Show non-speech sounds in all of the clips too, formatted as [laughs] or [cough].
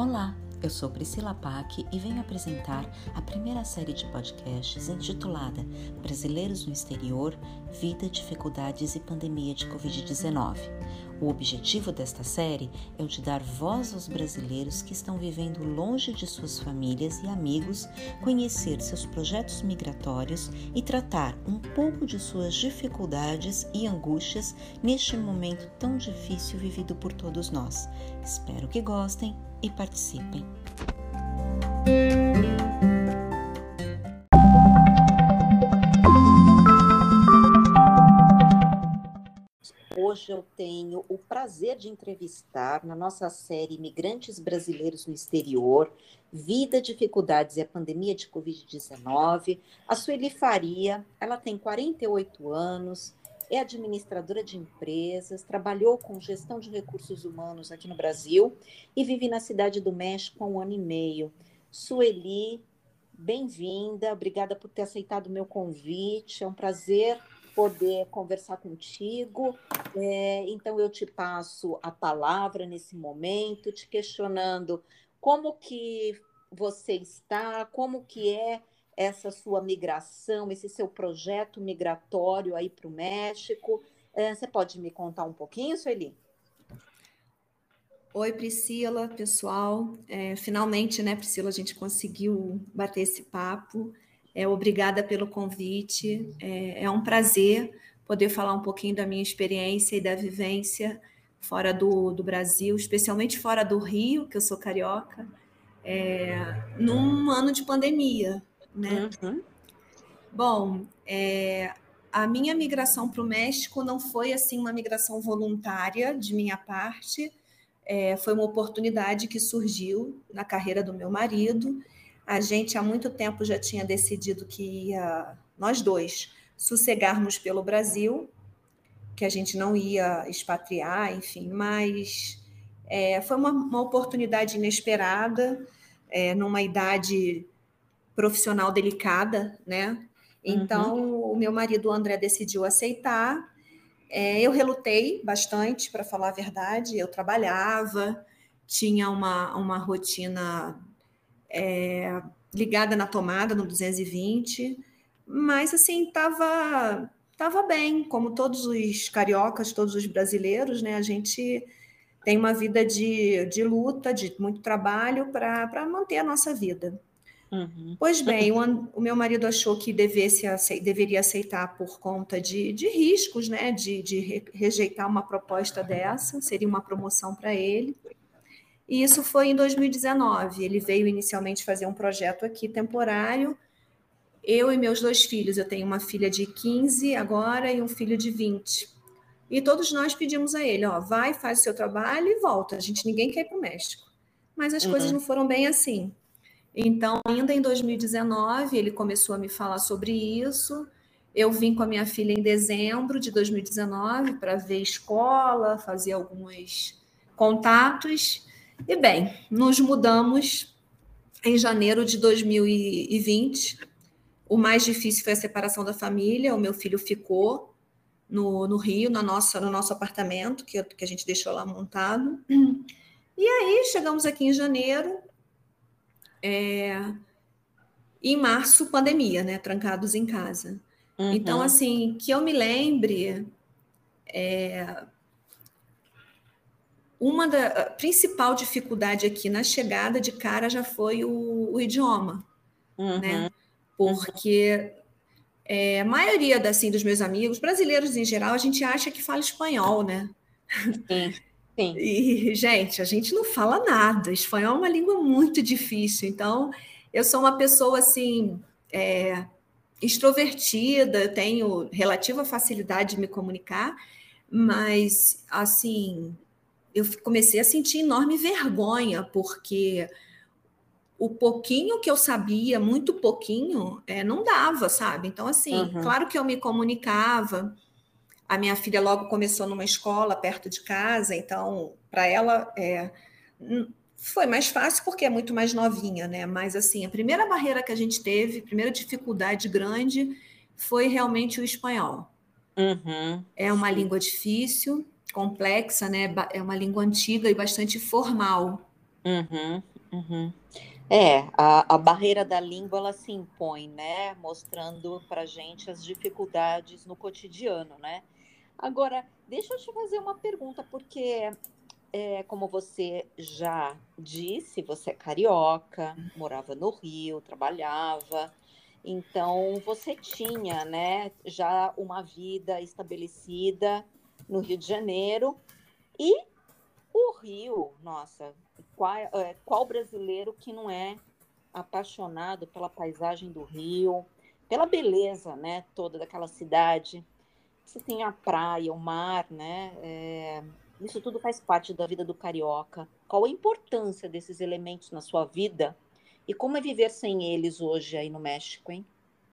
Olá, eu sou Priscila Pack e venho apresentar a primeira série de podcasts intitulada Brasileiros no Exterior, Vida, Dificuldades e Pandemia de Covid-19. O objetivo desta série é o de dar voz aos brasileiros que estão vivendo longe de suas famílias e amigos, conhecer seus projetos migratórios e tratar um pouco de suas dificuldades e angústias neste momento tão difícil vivido por todos nós. Espero que gostem e participem. Hoje eu tenho o prazer de entrevistar na nossa série Imigrantes Brasileiros no Exterior, Vida, Dificuldades e a Pandemia de Covid-19, a Sueli Faria. Ela tem 48 anos, é administradora de empresas, trabalhou com gestão de recursos humanos aqui no Brasil e vive na cidade do México há um ano e meio. Sueli, bem-vinda, obrigada por ter aceitado o meu convite, é um prazer poder conversar contigo. É, então, eu te passo a palavra nesse momento, te questionando como que você está, como que é essa sua migração, esse seu projeto migratório aí para o México. É, você pode me contar um pouquinho, Sueli? Oi, Priscila, pessoal. É, finalmente, né, Priscila, a gente conseguiu bater esse papo. É, obrigada pelo convite. É, é um prazer poder falar um pouquinho da minha experiência e da vivência fora do, do Brasil, especialmente fora do Rio, que eu sou carioca, é, num ano de pandemia né? Uhum. Bom, é, a minha migração para o México não foi assim uma migração voluntária de minha parte, é, foi uma oportunidade que surgiu na carreira do meu marido. A gente há muito tempo já tinha decidido que ia, nós dois, sossegarmos pelo Brasil, que a gente não ia expatriar, enfim, mas é, foi uma, uma, oportunidade inesperada, é, numa idade profissional delicada, né? Então, uhum. o meu marido o André decidiu aceitar. É, eu relutei bastante, para falar a verdade. Eu trabalhava, tinha uma, uma rotina é, ligada na tomada, no 220, mas assim, estava tava bem, como todos os cariocas, todos os brasileiros, né? A gente tem uma vida de, de luta, de muito trabalho para manter a nossa vida. Uhum. Pois bem, o, o, meu marido achou que devesse, deveria aceitar por conta de, de riscos, né? De, de re, rejeitar uma proposta dessa, seria uma promoção para ele. E isso foi em 2019. Ele veio inicialmente fazer um projeto aqui temporário. Eu e meus dois filhos, eu tenho uma filha de 15 agora e um filho de 20. E todos nós pedimos a ele, ó, vai, faz o seu trabalho e volta. A gente ninguém quer ir para o México. Mas as uhum. coisas não foram bem assim. Então, ainda em 2019, ele começou a me falar sobre isso. Eu vim com a minha filha em dezembro de 2019 para ver escola, fazer alguns contatos. E bem, nos mudamos em janeiro de 2020. O mais difícil foi a separação da família. O meu filho ficou no, no Rio, na nossa, no nosso apartamento, que, que a gente deixou lá montado. E aí chegamos aqui em janeiro, é, em março, pandemia, né? Trancados em casa. Uhum. Então, assim, que eu me lembre, é, uma da principal dificuldade aqui na chegada de cara já foi o, o idioma, uhum. né? Porque é, a maioria assim, dos meus amigos, brasileiros em geral, a gente acha que fala espanhol, né? Sim. Sim. E, gente, a gente não fala nada. Espanhol é uma língua muito difícil. Então, eu sou uma pessoa assim. É, extrovertida, tenho relativa facilidade de me comunicar, mas assim, eu comecei a sentir enorme vergonha, porque o pouquinho que eu sabia, muito pouquinho, é, não dava, sabe? Então, assim, uhum. claro que eu me comunicava, a minha filha logo começou numa escola perto de casa, então para ela é, foi mais fácil porque é muito mais novinha, né? Mas assim, a primeira barreira que a gente teve, a primeira dificuldade grande foi realmente o espanhol. Uhum. É uma língua difícil, complexa, né? É uma língua antiga e bastante formal. Uhum, uhum. É, a, a barreira da língua ela se impõe, né? Mostrando para gente as dificuldades no cotidiano, né? Agora, deixa eu te fazer uma pergunta, porque é, como você já disse, você é carioca, morava no Rio, trabalhava, então você tinha, né, já uma vida estabelecida no Rio de Janeiro e o Rio, nossa, qual, é, qual brasileiro que não é apaixonado pela paisagem do Rio, pela beleza, né, toda daquela cidade? Você tem a praia, o mar, né? É, isso tudo faz parte da vida do carioca. Qual a importância desses elementos na sua vida e como é viver sem eles hoje aí no México, hein?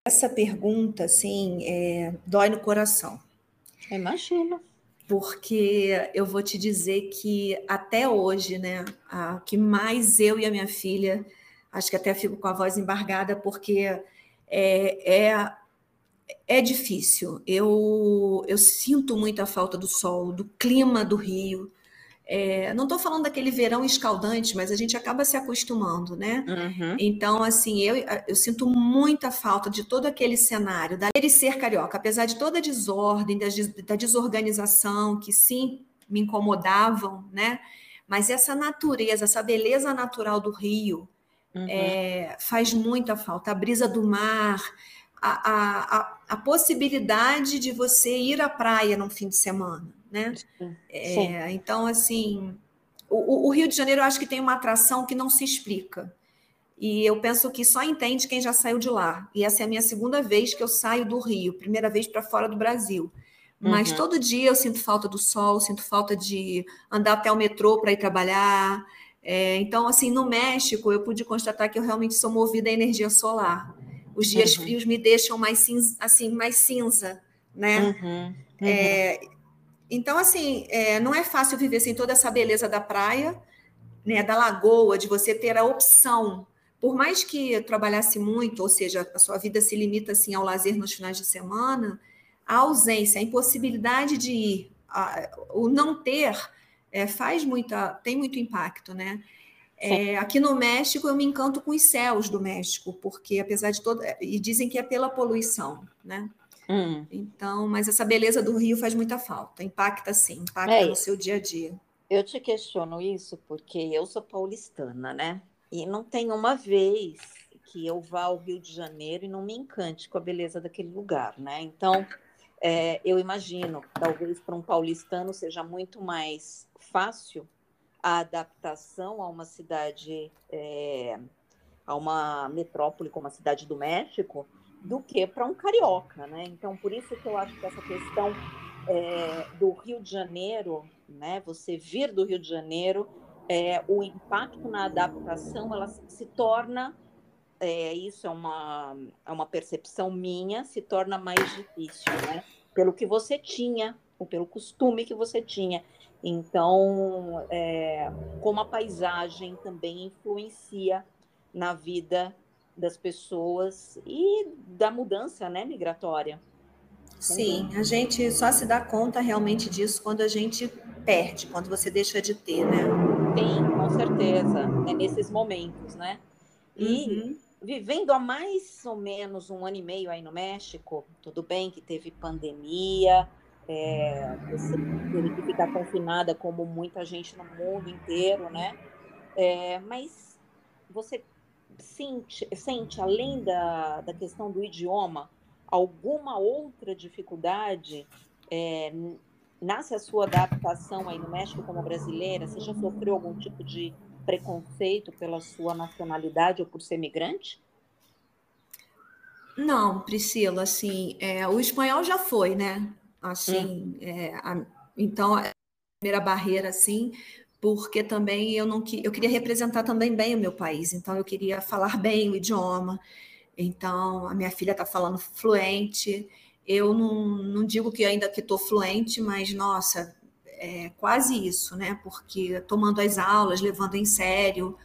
Essa pergunta, assim, é, dói no coração. Imagina porque eu vou te dizer que até hoje, né, a que mais eu e a minha filha, acho que até fico com a voz embargada, porque é, é, é difícil. Eu, eu sinto muita falta do sol, do clima do Rio, é, não estou falando daquele verão escaldante, mas a gente acaba se acostumando, né? Uhum. Então, assim, eu, eu sinto muita falta de todo aquele cenário, da ele ser carioca, apesar de toda a desordem, da, da desorganização, que sim me incomodavam, né? Mas essa natureza, essa beleza natural do Rio uhum. é, faz muita falta. A brisa do mar, a, a, a, possibilidade de você ir à praia no fim de semana né? É, então, assim, o, o, Rio de Janeiro eu acho que tem uma atração que não se explica. E eu penso que só entende quem já saiu de lá. E essa é a minha segunda vez que eu saio do Rio, primeira vez para fora do Brasil. Mas uhum. todo dia eu sinto falta do sol, sinto falta de andar até o metrô para ir trabalhar. É, então, assim, no México, eu pude constatar que eu realmente sou movida à energia solar. Os dias uhum. frios me deixam mais cinza, assim, mais cinza, né? Uhum. É, então, assim, é, não é fácil viver sem toda essa beleza da praia, né, da lagoa, de você ter a opção. Por mais que trabalhasse muito, ou seja, a sua vida se limita assim ao lazer nos finais de semana, a ausência, a impossibilidade de ir, a, o não ter, é, faz muita, tem muito impacto, né? É, aqui no México, eu me encanto com os céus do México, porque apesar de todo. E dizem que é pela poluição, né? Hum. Então, mas essa beleza do Rio faz muita falta, impacta sim, impacta é no seu dia a dia. Eu te questiono isso porque eu sou paulistana, né? E não tem uma vez que eu vá ao Rio de Janeiro e não me encante com a beleza daquele lugar, né? Então, é, eu imagino, talvez para um paulistano seja muito mais fácil a adaptação a uma cidade, é, a uma metrópole como a cidade do México, do que para um carioca, né? Então, por isso que eu acho que essa questão é, do Rio de Janeiro, né? Você vir do Rio de Janeiro, é, o impacto na adaptação, ela se torna, é, isso é uma, é uma percepção minha, se torna mais difícil, né? Pelo que você tinha, ou pelo costume que você tinha. Então, é, como a paisagem também influencia na vida das pessoas e da mudança né, migratória. Sim, a gente só se dá conta realmente disso quando a gente perde, quando você deixa de ter, né? Sim, com certeza. É nesses momentos, né? E uhum. vivendo há mais ou menos um ano e meio aí no México, tudo bem que teve pandemia, é, você teve que ficar confinada como muita gente no mundo inteiro, né? É, mas você sente, sente além da, da questão do idioma, alguma outra dificuldade é, nasce a sua adaptação aí no México como brasileira? Você já sofreu algum tipo de preconceito pela sua nacionalidade ou por ser migrante? Não, Priscila, assim, é, o espanhol já foi, né? Assim, hum. é, a, então, a primeira barreira, assim, porque também eu não eu queria representar também bem o meu país, então eu queria falar [laughs] bem o idioma. Então a minha filha está falando fluente. Eu não, não digo que ainda que estou fluente, mas nossa, é quase isso, né? Porque tomando as aulas, levando em sério,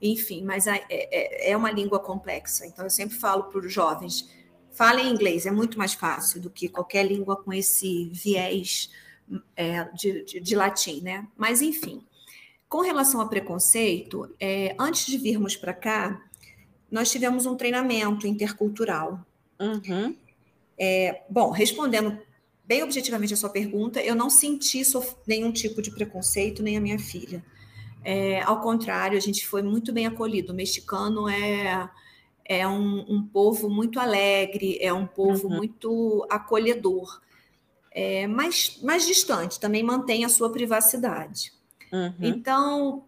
enfim. Mas é, é, é uma língua complexa. Então eu sempre falo para os jovens: falem inglês, é muito mais fácil do que qualquer língua com esse viés é, de, de, de latim, né? Mas enfim. Com relação a preconceito, é, antes de virmos para cá, nós tivemos um treinamento intercultural. Uhum. É, bom, respondendo bem objetivamente a sua pergunta, eu não senti nenhum tipo de preconceito, nem a minha filha. É, ao contrário, a gente foi muito bem acolhido. O mexicano é, é um, um povo muito alegre, é um povo uhum. muito acolhedor, é, mas mais distante, também mantém a sua privacidade. Uhum. Então,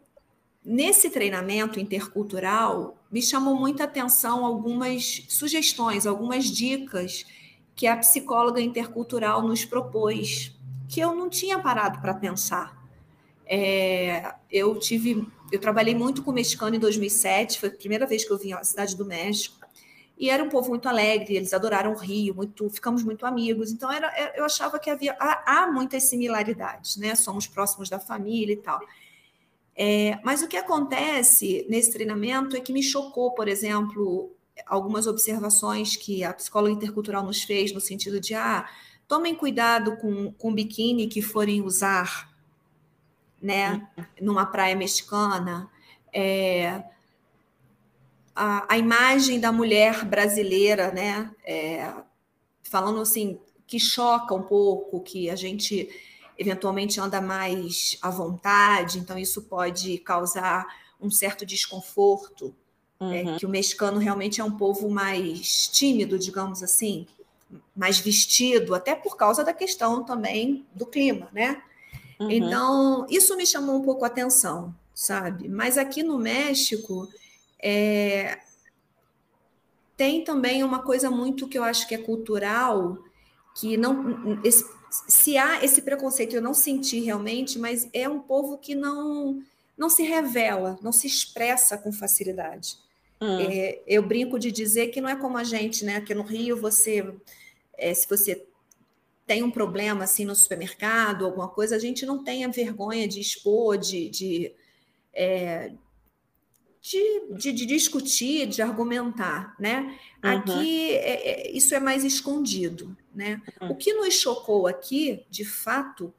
nesse treinamento intercultural, me chamou muita atenção algumas sugestões, algumas dicas que a psicóloga intercultural nos propôs, que eu não tinha parado para pensar. É, eu tive, eu trabalhei muito com o mexicano em 2007, foi a primeira vez que eu vim à cidade do México. E era um povo muito alegre, eles adoraram o Rio, muito, ficamos muito amigos. Então era, é, eu achava que havia há, há muitas similaridades, né? Somos próximos da família e tal. É, mas o que acontece nesse treinamento é que me chocou, por exemplo, algumas observações que a psicóloga intercultural nos fez, no sentido de, ah, tomem cuidado com, com o biquíni que forem usar, né, numa praia mexicana. É, a, a, imagem da mulher brasileira, né, é, falando assim, que choca um pouco, que a gente eventualmente anda mais à vontade, então isso pode causar um certo desconforto é, uhum. É, que o mexicano realmente é um povo mais tímido, digamos assim, mais vestido, até por causa da questão também do clima, né? Uhum. Então, isso me chamou um pouco a atenção, sabe? Mas aqui no México, é... tem também uma coisa muito que eu acho que é cultural, que não. Esse, se há esse preconceito, eu não senti realmente, mas é um povo que não, não se revela, não se expressa com facilidade. Hum. É, eu brinco de dizer que não é como a gente, né? Que no Rio você, é, se você tem um problema assim no supermercado, alguma coisa, a gente não tem a vergonha de expor, de, de, é, de, de, de, discutir, de argumentar, né? Uhum. Aqui é, é, isso é mais escondido, né? Uhum. O que nos chocou aqui, de fato,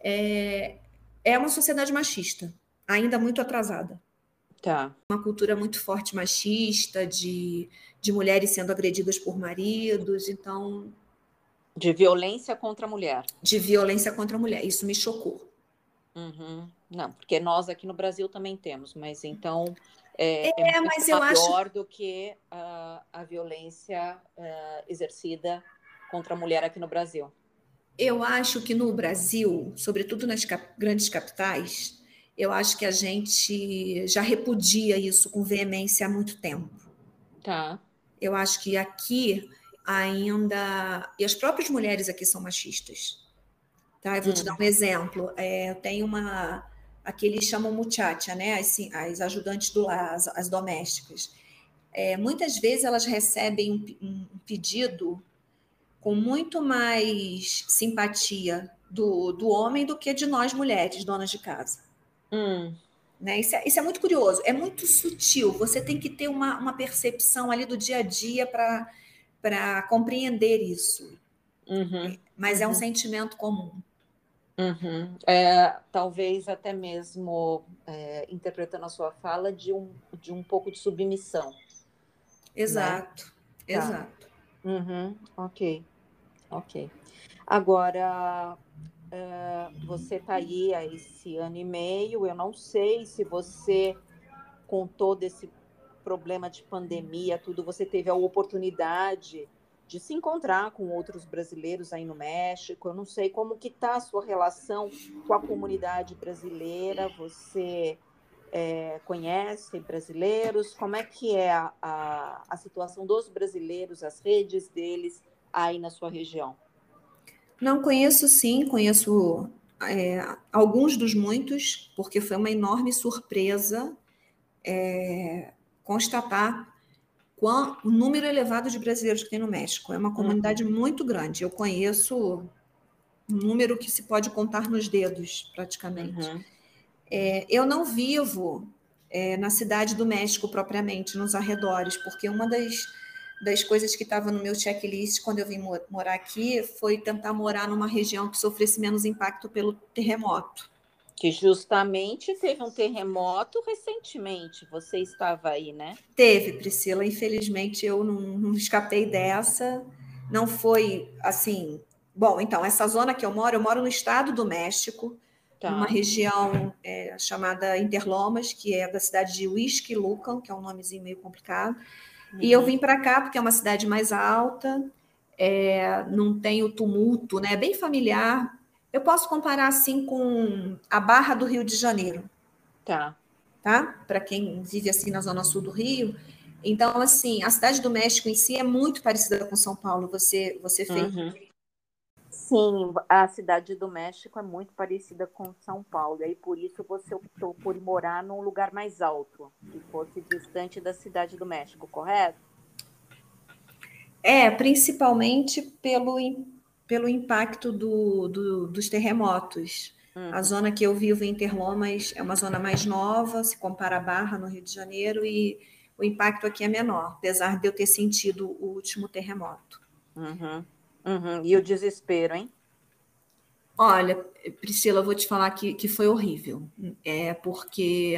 é, é uma sociedade machista, ainda muito atrasada. Tá. Uma cultura muito forte machista, de, de mulheres sendo agredidas por maridos, então. De violência contra a mulher. De violência contra a mulher. Isso me chocou. Uhum. Não, porque nós aqui no Brasil também temos, mas então é, é, é mas eu maior acho... do que uh, a violência uh, exercida contra a mulher aqui no Brasil. Eu acho que no Brasil, sobretudo nas cap grandes capitais, eu acho que a gente já repudia isso com veemência há muito tempo. Tá. Eu acho que aqui ainda. E as próprias mulheres aqui são machistas. Tá? Eu vou hum. te dar um exemplo. É, eu tenho uma. Aqui eles chamam muchacha, né? As, as ajudantes do lar, as, as domésticas. É, muitas vezes elas recebem um, um, pedido com muito mais simpatia do, do homem do que de nós mulheres, donas de casa. Hum. Né? Isso, é, isso, é, muito curioso, é muito sutil. Você tem que ter uma, uma percepção ali do dia a dia para compreender isso. Uhum. Mas uhum. é um uhum. sentimento comum. Uhum. É, talvez até mesmo é, interpretando a sua fala de um, de um pouco de submissão. Exato, né? exato. Tá. Uhum. Ok, ok. Agora, Uh, você está aí há esse ano e meio. Eu não sei se você, com todo esse problema de pandemia, tudo, você teve a oportunidade de se encontrar com outros brasileiros aí no México. Eu não sei como que está a sua relação com a comunidade brasileira. Você é, conhece brasileiros? Como é que é a, a, a situação dos brasileiros, as redes deles aí na sua região? Não conheço, sim, conheço é, alguns dos muitos, porque foi uma enorme surpresa é, constatar o número elevado de brasileiros que tem no México. É uma uhum. comunidade muito grande. Eu conheço um número que se pode contar nos dedos, praticamente. Uhum. É, eu não vivo é, na cidade do México propriamente, nos arredores, porque uma das das coisas que estava no meu checklist quando eu vim morar aqui foi tentar morar numa região que sofresse menos impacto pelo terremoto. Que justamente teve um terremoto recentemente. Você estava aí, né? Teve, Priscila. Infelizmente eu não, não escapei dessa. Não foi assim. Bom, então, essa zona que eu moro, eu moro no estado do México, tá. numa região é, chamada Interlomas, que é da cidade de Huixquilucan, que é um nomezinho meio complicado. Uhum. E eu uhum. vim para cá porque é uma cidade mais alta, é, não tem o tumulto, né? É bem familiar. Eu posso comparar assim com a Barra do Rio de Janeiro. Tá. Tá? Para quem vive assim na zona sul do Rio. Então, assim, a cidade do México em si é muito parecida com São Paulo. Você, você fez. Uhum. Sim, a cidade do México é muito parecida com São Paulo. E aí, por isso, você optou por morar num lugar mais alto, que fosse distante da cidade do México, correto? É, principalmente pelo, pelo impacto do, do dos terremotos. Uhum. A zona que eu vivo em Interlomas é uma zona mais nova, se compara a Barra, no Rio de Janeiro, e o impacto aqui é menor, apesar de eu ter sentido o último terremoto. Uhum. Uhum. E o desespero, hein? Olha, Priscila, eu vou te falar que, que foi horrível. É porque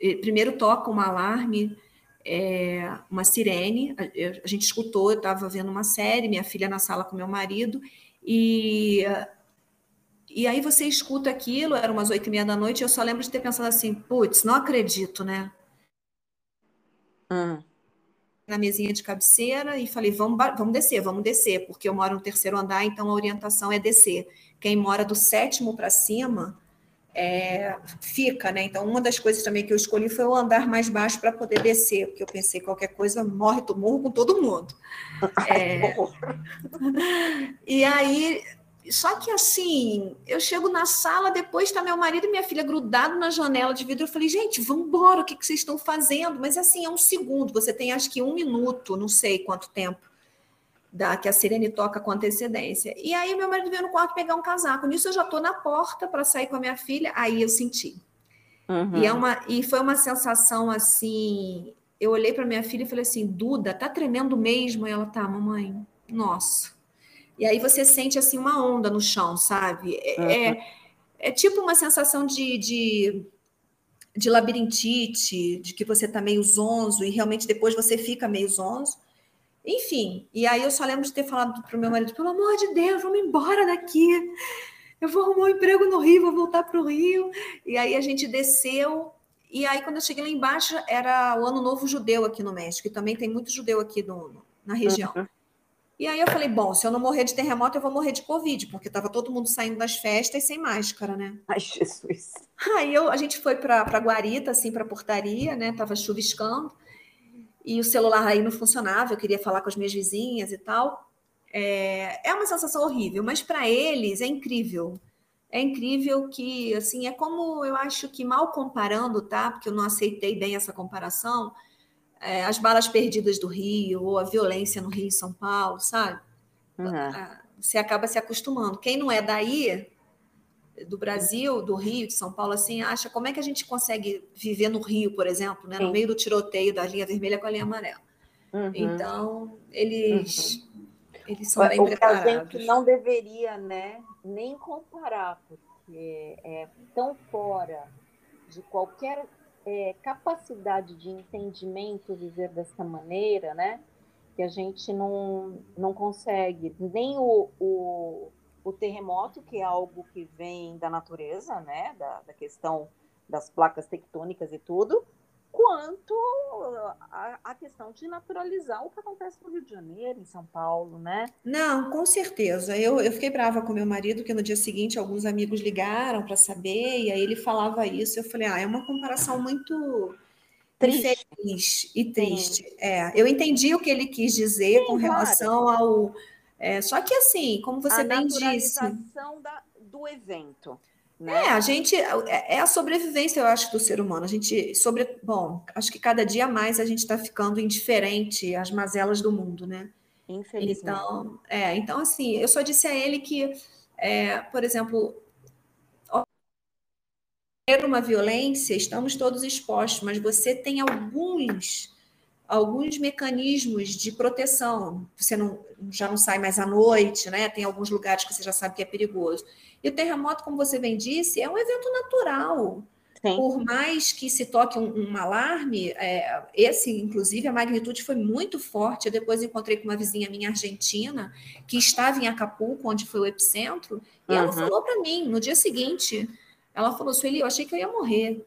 eh, primeiro toca um alarme é, uma sirene, a, gente escutou, eu estava vendo uma série, minha filha na sala com meu marido, e, e aí você escuta aquilo, era umas oito e meia da noite, eu só lembro de ter pensado assim, putz, não acredito, né? Hum. Na mesinha de cabeceira e falei, vamos, vamos descer, vamos descer, porque eu moro no terceiro andar, então a orientação é descer. Quem mora do sétimo para cima é, fica, né? Então, uma das coisas também que eu escolhi foi o andar mais baixo para poder descer, porque eu pensei qualquer coisa morre, tu morro com todo mundo. [laughs] É... e aí, só que assim, eu chego na sala, depois está meu marido e minha filha grudado na janela de vidro. Eu falei, gente, vamos embora, o que, que vocês estão fazendo? Mas assim, é um segundo, você tem acho que um minuto, não sei quanto tempo da que a sirene toca com antecedência. E aí meu marido veio no quarto pegar um casaco. Nisso eu já estou na porta para sair com a minha filha, aí eu senti. Uhum. E, é uma, e foi uma sensação assim. Eu olhei para minha filha e falei assim: Duda, tá tremendo mesmo? E ela tá, mamãe, nossa. E aí você sente assim uma onda no chão, sabe? É, uhum. é, é, tipo uma sensação de, de, de labirintite, de que você tá meio zonzo e realmente depois você fica meio zonzo. Enfim, e aí eu só lembro de ter falado para o meu marido: pelo amor de Deus, vamos embora daqui. Eu vou arrumar um emprego no Rio, vou voltar para o Rio. E aí a gente desceu. E aí, quando eu cheguei lá embaixo, era o Ano Novo Judeu aqui no México, e também tem muito judeu aqui no, na região. Uhum. E aí eu falei: bom, se eu não morrer de terremoto, eu vou morrer de Covid, porque estava todo mundo saindo das festas sem máscara, né? Ai, Jesus. Aí eu, a gente foi para Guarita, assim, para a portaria, né? Tava chuviscando e o celular aí não funcionava, eu queria falar com as minhas vizinhas e tal. É, é uma sensação horrível, mas para eles é incrível. É incrível que, assim, é como eu acho que mal comparando, tá? Porque eu não aceitei bem essa comparação, é, as balas perdidas do Rio, ou a violência no Rio e São Paulo, sabe? Uhum. Você acaba se acostumando. Quem não é daí, do Brasil, do Rio, de São Paulo, assim, acha como é que a gente consegue viver no Rio, por exemplo, né, no meio do tiroteio da linha vermelha com a linha amarela. Uhum. Então, eles, uhum. eles são bem o preparados. A gente não deveria né, nem comparar, porque é tão fora de qualquer é, capacidade de entendimento viver dessa maneira, né? Que a gente não, não consegue nem o, o o terremoto, que é algo que vem da natureza, né, da, da questão das placas tectônicas e tudo, quanto a, a, questão de naturalizar o que acontece no Rio de Janeiro, em São Paulo, né? Não, com certeza. Eu, eu fiquei brava com meu marido, que no dia seguinte alguns amigos ligaram para saber, e aí ele falava isso. Eu falei, ah, é uma comparação muito triste infeliz e triste. É, eu entendi o que ele quis dizer Sim, com relação claro. ao é, só que assim, como você a bem disse. Da, do evento. Né? É, a gente é, é a sobrevivência, eu acho, do ser humano. A gente sobre, bom, acho que cada dia mais a gente está ficando indiferente às mazelas do mundo, né? Infelizmente. Então, é, então assim, eu só disse a ele que, é, por exemplo, uma violência, estamos todos expostos, mas você tem alguns alguns mecanismos de proteção. Você não, já não sai mais à noite, né? Tem alguns lugares que você já sabe que é perigoso. E o terremoto, como você bem disse, é um evento natural. Sim. Por mais que se toque um, um alarme, é, esse, inclusive, a magnitude foi muito forte. Eu depois encontrei com uma vizinha minha argentina, que estava em Acapulco, onde foi o epicentro, e uhum. ela falou para mim, no dia seguinte, ela falou, Sueli, eu achei que eu ia morrer.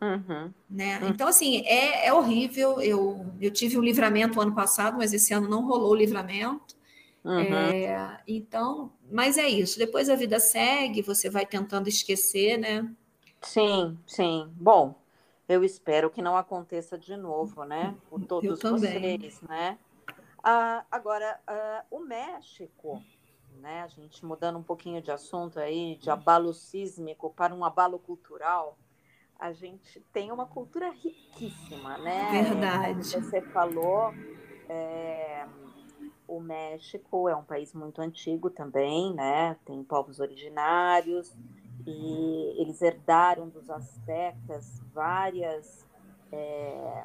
Uhum. Né? Uhum. Então, assim, é, é horrível. Eu, eu tive um livramento ano passado, mas esse ano não rolou o livramento. Uhum. É, então, mas é isso. Depois a vida segue, você vai tentando esquecer, né? Sim, sim. Bom, eu espero que não aconteça de novo, né? Por todos vocês, né? Ah, agora, ah, o México, né? A gente mudando um pouquinho de assunto aí, de abalo sísmico para um abalo cultural a gente tem uma cultura riquíssima, né? Verdade. Como você falou, é, o México é um país muito antigo também, né? Tem povos originários e eles herdaram dos astecas várias é,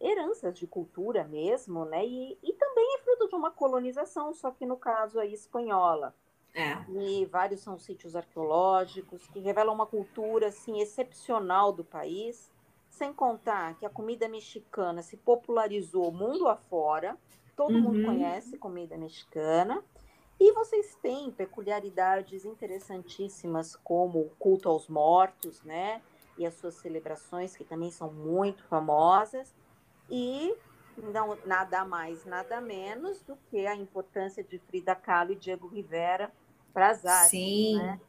heranças de cultura mesmo, né? E, e também é fruto de uma colonização, só que no caso aí espanhola. É. E vários são sítios arqueológicos que revelam uma cultura assim excepcional do país, sem contar que a comida mexicana se popularizou mundo afora, todo uhum. mundo conhece comida mexicana. E vocês têm peculiaridades interessantíssimas como o culto aos mortos, né? E as suas celebrações, que também são muito famosas. E não nada mais, nada menos do que a importância de Frida Kahlo e Diego Rivera para as artes. Sim. Né?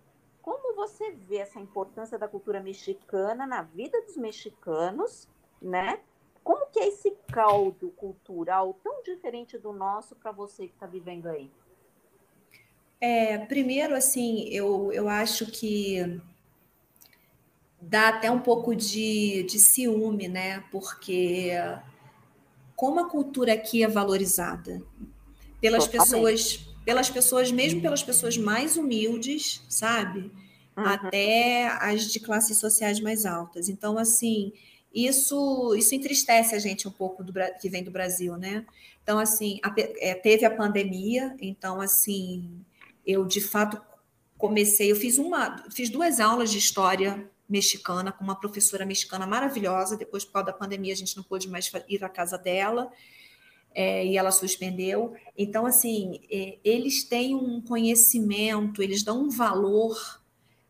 Como você vê essa importância da cultura mexicana na vida dos mexicanos, né? Como que é esse caldo cultural tão diferente do nosso para você que está vivendo aí? É, primeiro, assim, eu, eu acho que dá até um pouco de, de ciúme, né? Porque como a cultura aqui é valorizada pelas Totalmente. pessoas pelas pessoas, mesmo pelas pessoas mais humildes, sabe? Uhum. Até as de classes sociais mais altas. Então, assim, isso isso entristece a gente um pouco do, que vem do Brasil, né? Então, assim, a, é, teve a pandemia, então, assim, eu de fato comecei, eu fiz uma, fiz duas aulas de história mexicana com uma professora mexicana maravilhosa. Depois, por causa da pandemia, a gente não pôde mais ir à casa dela é, e ela suspendeu. Então, assim, é, eles têm um conhecimento, eles dão um valor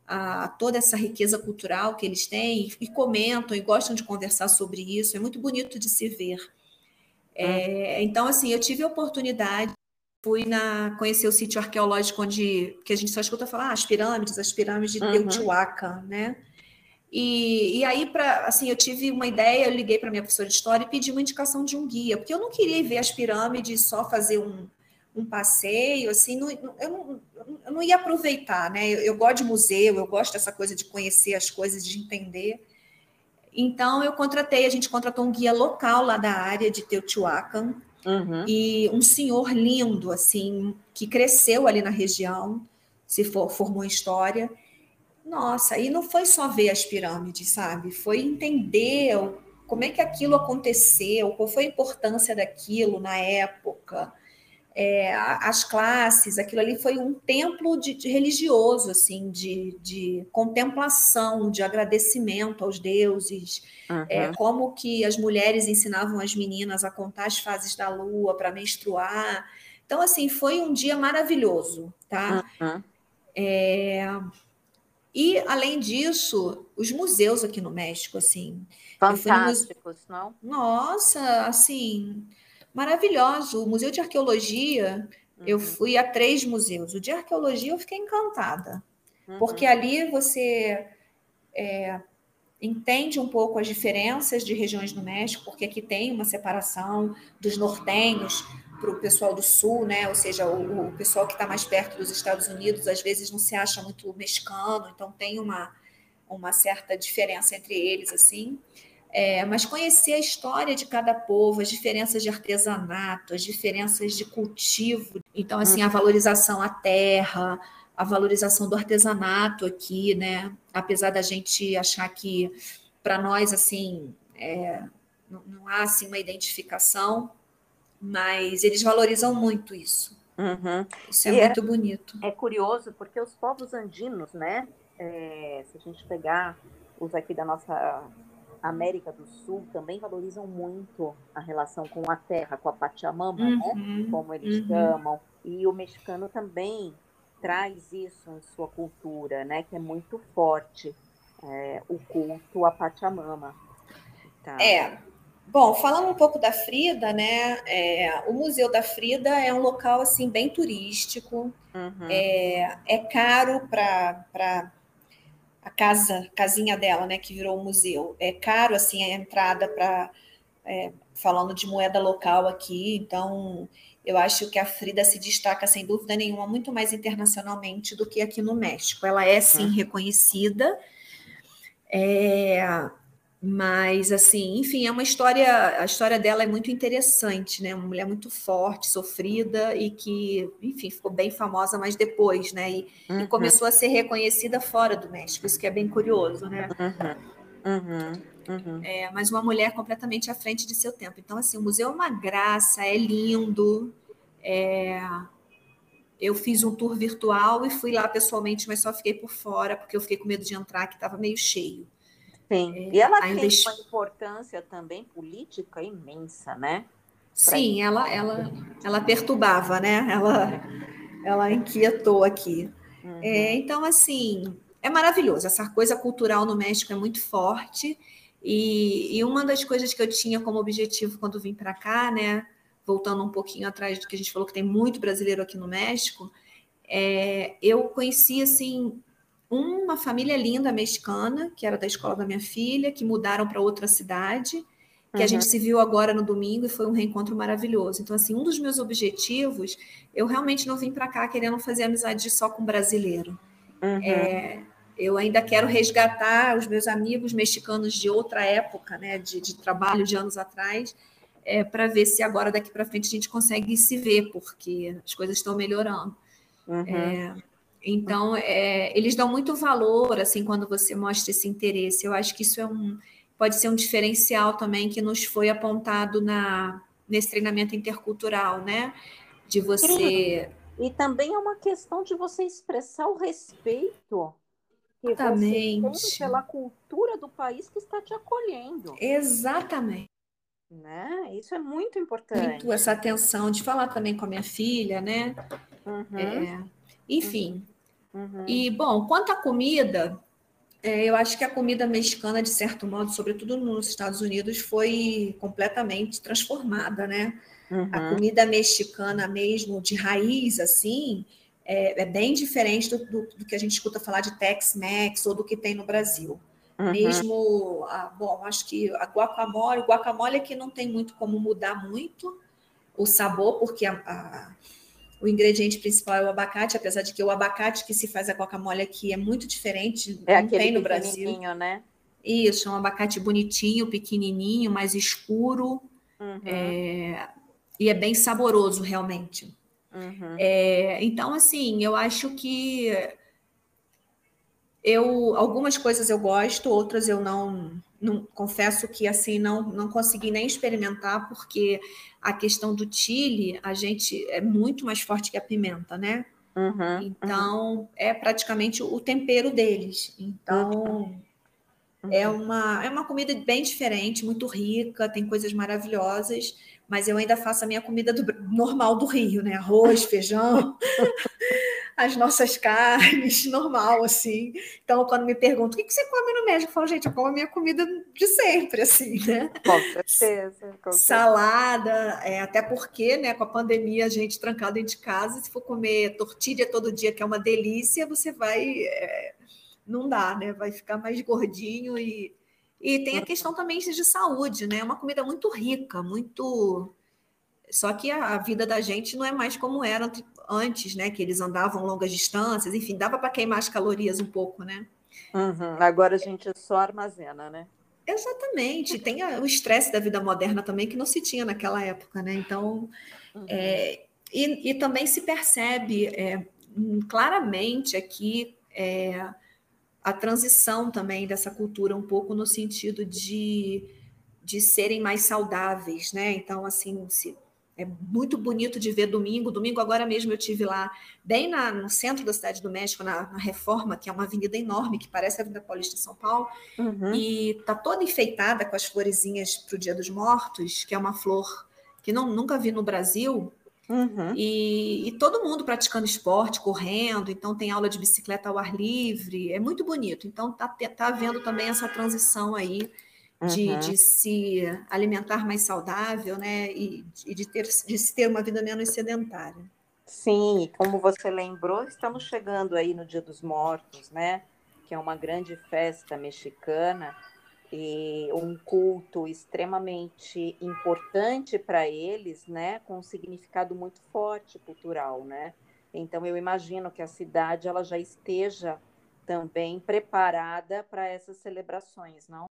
a, toda essa riqueza cultural que eles têm e comentam e gostam de conversar sobre isso. É muito bonito de se ver. É, ah. então, assim, eu tive a oportunidade, fui na conhecer o sítio arqueológico onde que a gente só escuta falar ah, as pirâmides, as pirâmides de uhum. Teotihuacan, né? E, e aí, para assim, eu tive uma ideia, eu liguei para minha professora de história e pedi uma indicação de um guia, porque eu não queria ver as pirâmides só fazer um, um passeio, assim, não, eu, não, eu não ia aproveitar, né? Eu, eu, gosto de museu, eu gosto dessa coisa de conhecer as coisas, de entender. Então, eu contratei, a gente contratou um guia local lá da área de Teotihuacan, uhum. e um senhor lindo, assim, que cresceu ali na região, se for, formou em história, nossa, e não foi só ver as pirâmides, sabe? Foi entender como é que aquilo aconteceu, qual foi a importância daquilo na época, é, as classes, aquilo ali foi um templo de, de religioso, assim, de, de, contemplação, de agradecimento aos deuses, uhum. é, como que as mulheres ensinavam as meninas a contar as fases da lua para menstruar. Então, assim, foi um dia maravilhoso, tá? Uhum. É, e, além disso, os museus aqui no México, assim. Fantásticos, não? Nossa, assim, maravilhoso. O Museu de Arqueologia, uhum. eu fui a três museus. O de arqueologia eu fiquei encantada, uhum. porque ali você é, entende um pouco as diferenças de regiões do México, porque aqui tem uma separação dos nortenhos, para o pessoal do Sul, né? Ou seja, o, o pessoal que está mais perto dos Estados Unidos às vezes não se acha muito mexicano, então tem uma, uma certa diferença entre eles, assim. É, mas conhecer a história de cada povo, as diferenças de artesanato, as diferenças de cultivo. Então, assim, a uhum. valorização à terra, a valorização do artesanato aqui, né? Apesar da gente achar que, para nós, assim, é, não, não há assim uma identificação, mas eles valorizam muito isso. Uhum. Isso é e é muito é, bonito. É curioso porque os povos andinos, né? É, se a gente pegar os aqui da nossa América do Sul, também valorizam muito a relação com a terra, com a Pachamama, né? uhum. né? Como eles uhum. chamam. E o mexicano também traz isso em sua cultura, né? Que é muito forte é, o culto à Pachamama. Tá. É. Bom, falando um pouco da Frida, né? É, o Museu da Frida é um local assim bem turístico. Uhum. É, é caro para a casa, casinha dela, né? Que virou um museu. É caro assim a entrada para é, falando de moeda local aqui. Então, eu acho que a Frida se destaca sem dúvida nenhuma muito mais internacionalmente do que aqui no México. Ela é sim uhum. reconhecida. É, mas, assim, enfim, é uma história. A história dela é muito interessante, né? Uma mulher muito forte, sofrida e que, enfim, ficou bem famosa, mas depois, né? E, uhum. e começou a ser reconhecida fora do México, isso que é bem curioso, né? Uhum. Uhum. uhum. É, mas uma mulher completamente à frente de seu tempo. Então, assim, o museu é uma graça, é lindo. É... Eu fiz um tour virtual e fui lá pessoalmente, mas só fiquei por fora, porque eu fiquei com medo de entrar, que estava meio cheio. Sim. É, e ela tem uma importância também política imensa, né? Sim, ela, ela, ela perturbava, né? Ela, ela inquietou aqui. Uhum. É, então, assim, é maravilhoso. Essa coisa cultural no México é muito forte. E, e uma das coisas que eu tinha como objetivo quando vim para cá, né? Voltando um pouquinho atrás do que a gente falou, que tem muito brasileiro aqui no México, é, eu conheci, assim, uma família linda mexicana, que era da escola da minha filha, que mudaram para outra cidade, que uhum. a gente se viu agora no domingo e foi um reencontro maravilhoso. Então, assim, um dos meus objetivos, eu realmente não vim para cá querendo fazer amizade só com brasileiro. Uhum. É, eu ainda quero resgatar os meus amigos mexicanos de outra época, né, de, de trabalho de anos atrás, é, para ver se agora daqui para frente a gente consegue se ver, porque as coisas estão melhorando. Uhum. É, então, é, eles dão muito valor, assim, quando você mostra esse interesse. Eu acho que isso é um, pode ser um diferencial também que nos foi apontado na, nesse treinamento intercultural, né? De você... E também é uma questão de você expressar o respeito que Exatamente. você tem pela cultura do país que está te acolhendo. Exatamente. Né? Isso é muito importante. Muito essa atenção de falar também com a minha filha, né? Uhum. É, enfim, Uhum. E, bom, quanto à comida, é, eu acho que a comida mexicana, de certo modo, sobretudo nos Estados Unidos, foi completamente transformada, né? Uhum. A comida mexicana mesmo, de raiz, assim, é, é bem diferente do, do, do, que a gente escuta falar de Tex-Mex ou do que tem no Brasil. Uhum. Mesmo, a, bom, acho que a guacamole, o guacamole é que não tem muito como mudar muito o sabor, porque a, a o ingrediente principal é o abacate, apesar de que o abacate que se faz a guacamole aqui é muito diferente, é não tem no Brasil. né? Isso, é um abacate bonitinho, pequenininho, mais escuro, uhum. é, e é bem saboroso realmente. Uhum. É, então, assim, eu acho que eu algumas coisas eu gosto, outras eu não, não confesso que assim não não consegui nem experimentar porque a questão do chile a gente é muito mais forte que a pimenta, né? Uhum, então uhum. é praticamente o tempero deles. Então uhum. é uma é uma comida bem diferente, muito rica, tem coisas maravilhosas mas eu ainda faço a minha comida do, normal do Rio, né? Arroz, feijão, [laughs] as nossas carnes, [laughs] normal, assim. Então, quando me perguntam o que você come no México, eu falo, gente, eu como a minha comida de sempre, [laughs] assim, né? Com certeza. Com Salada, é, até porque, né, com a pandemia, a gente trancada dentro de casa, se for comer tortilha todo dia, que é uma delícia, você vai. É, não dá, né? Vai ficar mais gordinho e e tem a questão também de saúde, né? É uma comida muito rica, muito. Só que a, vida da gente não é mais como era antes, né? Que eles andavam longas distâncias, enfim, dava para queimar as calorias um pouco, né? Uhum. Agora a gente só armazena, né? Exatamente. Tem a, o estresse da vida moderna também que não se tinha naquela época, né? Então, uhum. é, e, e, também se percebe é, claramente aqui é, a transição também dessa cultura, um pouco no sentido de, de serem mais saudáveis, né? Então, assim, se, é muito bonito de ver domingo. Domingo, agora mesmo, eu tive lá, bem na, no centro da cidade do México, na, na, Reforma, que é uma avenida enorme, que parece a Avenida Paulista de São Paulo, uhum. e tá toda enfeitada com as florezinhas para o Dia dos Mortos, que é uma flor que não, nunca vi no Brasil. Uhum. E, e, todo mundo praticando esporte, correndo, então tem aula de bicicleta ao ar livre, é muito bonito. Então tá, tá havendo também essa transição aí de, uhum. de, se alimentar mais saudável, né? E, e de, ter, de se ter uma vida menos sedentária. Sim, e como você lembrou, estamos chegando aí no Dia dos Mortos, né? Que é uma grande festa mexicana e um culto extremamente importante para eles, né? Com um significado muito forte cultural, né? Então eu imagino que a cidade ela já esteja também preparada para essas celebrações, não?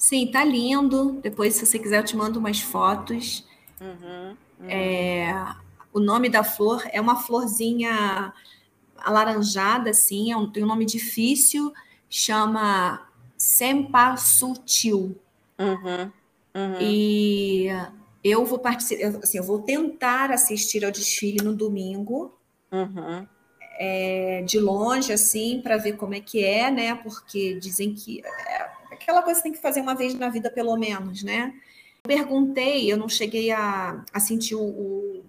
Sim, tá lindo. Depois, se você quiser, eu te mando umas fotos. Uhum, uhum. É, o nome da flor é uma florzinha alaranjada, assim, é um, tem um nome difícil, chama Sempasutil. Uhum, uhum. E eu vou participar, assim, eu vou tentar assistir ao desfile no domingo. Uhum. É, de longe, assim, para ver como é que é, né? Porque dizem que é, aquela coisa que tem que fazer uma vez na vida, pelo menos, né? Perguntei, eu não cheguei a, a sentir o, o,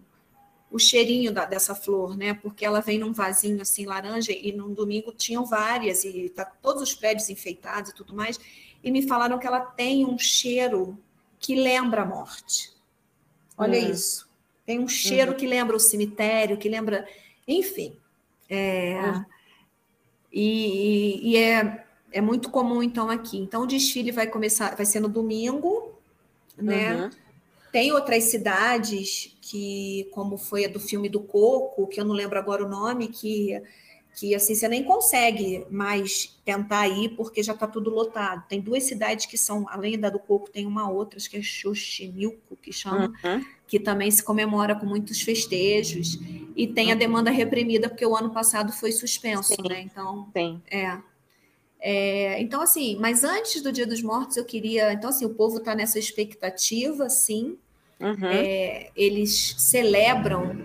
o cheirinho da, dessa flor, né? Porque ela vem num vasinho assim laranja e no domingo tinham várias e tá todos os prédios enfeitados e tudo mais. E me falaram que ela tem um cheiro que lembra a morte. Olha uhum. isso. Tem um cheiro uhum. que lembra o cemitério, que lembra, enfim. É, uhum. e, e, é é muito comum então aqui. Então o desfile vai começar, vai ser no domingo, né? Uhum. Tem outras cidades que, como foi a do filme do Coco, que eu não lembro agora o nome, que que assim você nem consegue mais tentar ir porque já está tudo lotado. Tem duas cidades que são, além da do Coco, tem uma outra, acho que é Xochimilco, que chama, uhum. que também se comemora com muitos festejos. E tem a demanda reprimida, porque o ano passado foi suspenso, Sim. né? Então, Sim. é. É, então, assim, mas antes do Dia dos Mortos, eu queria. Então, assim, o povo está nessa expectativa, sim. Uhum. É, eles celebram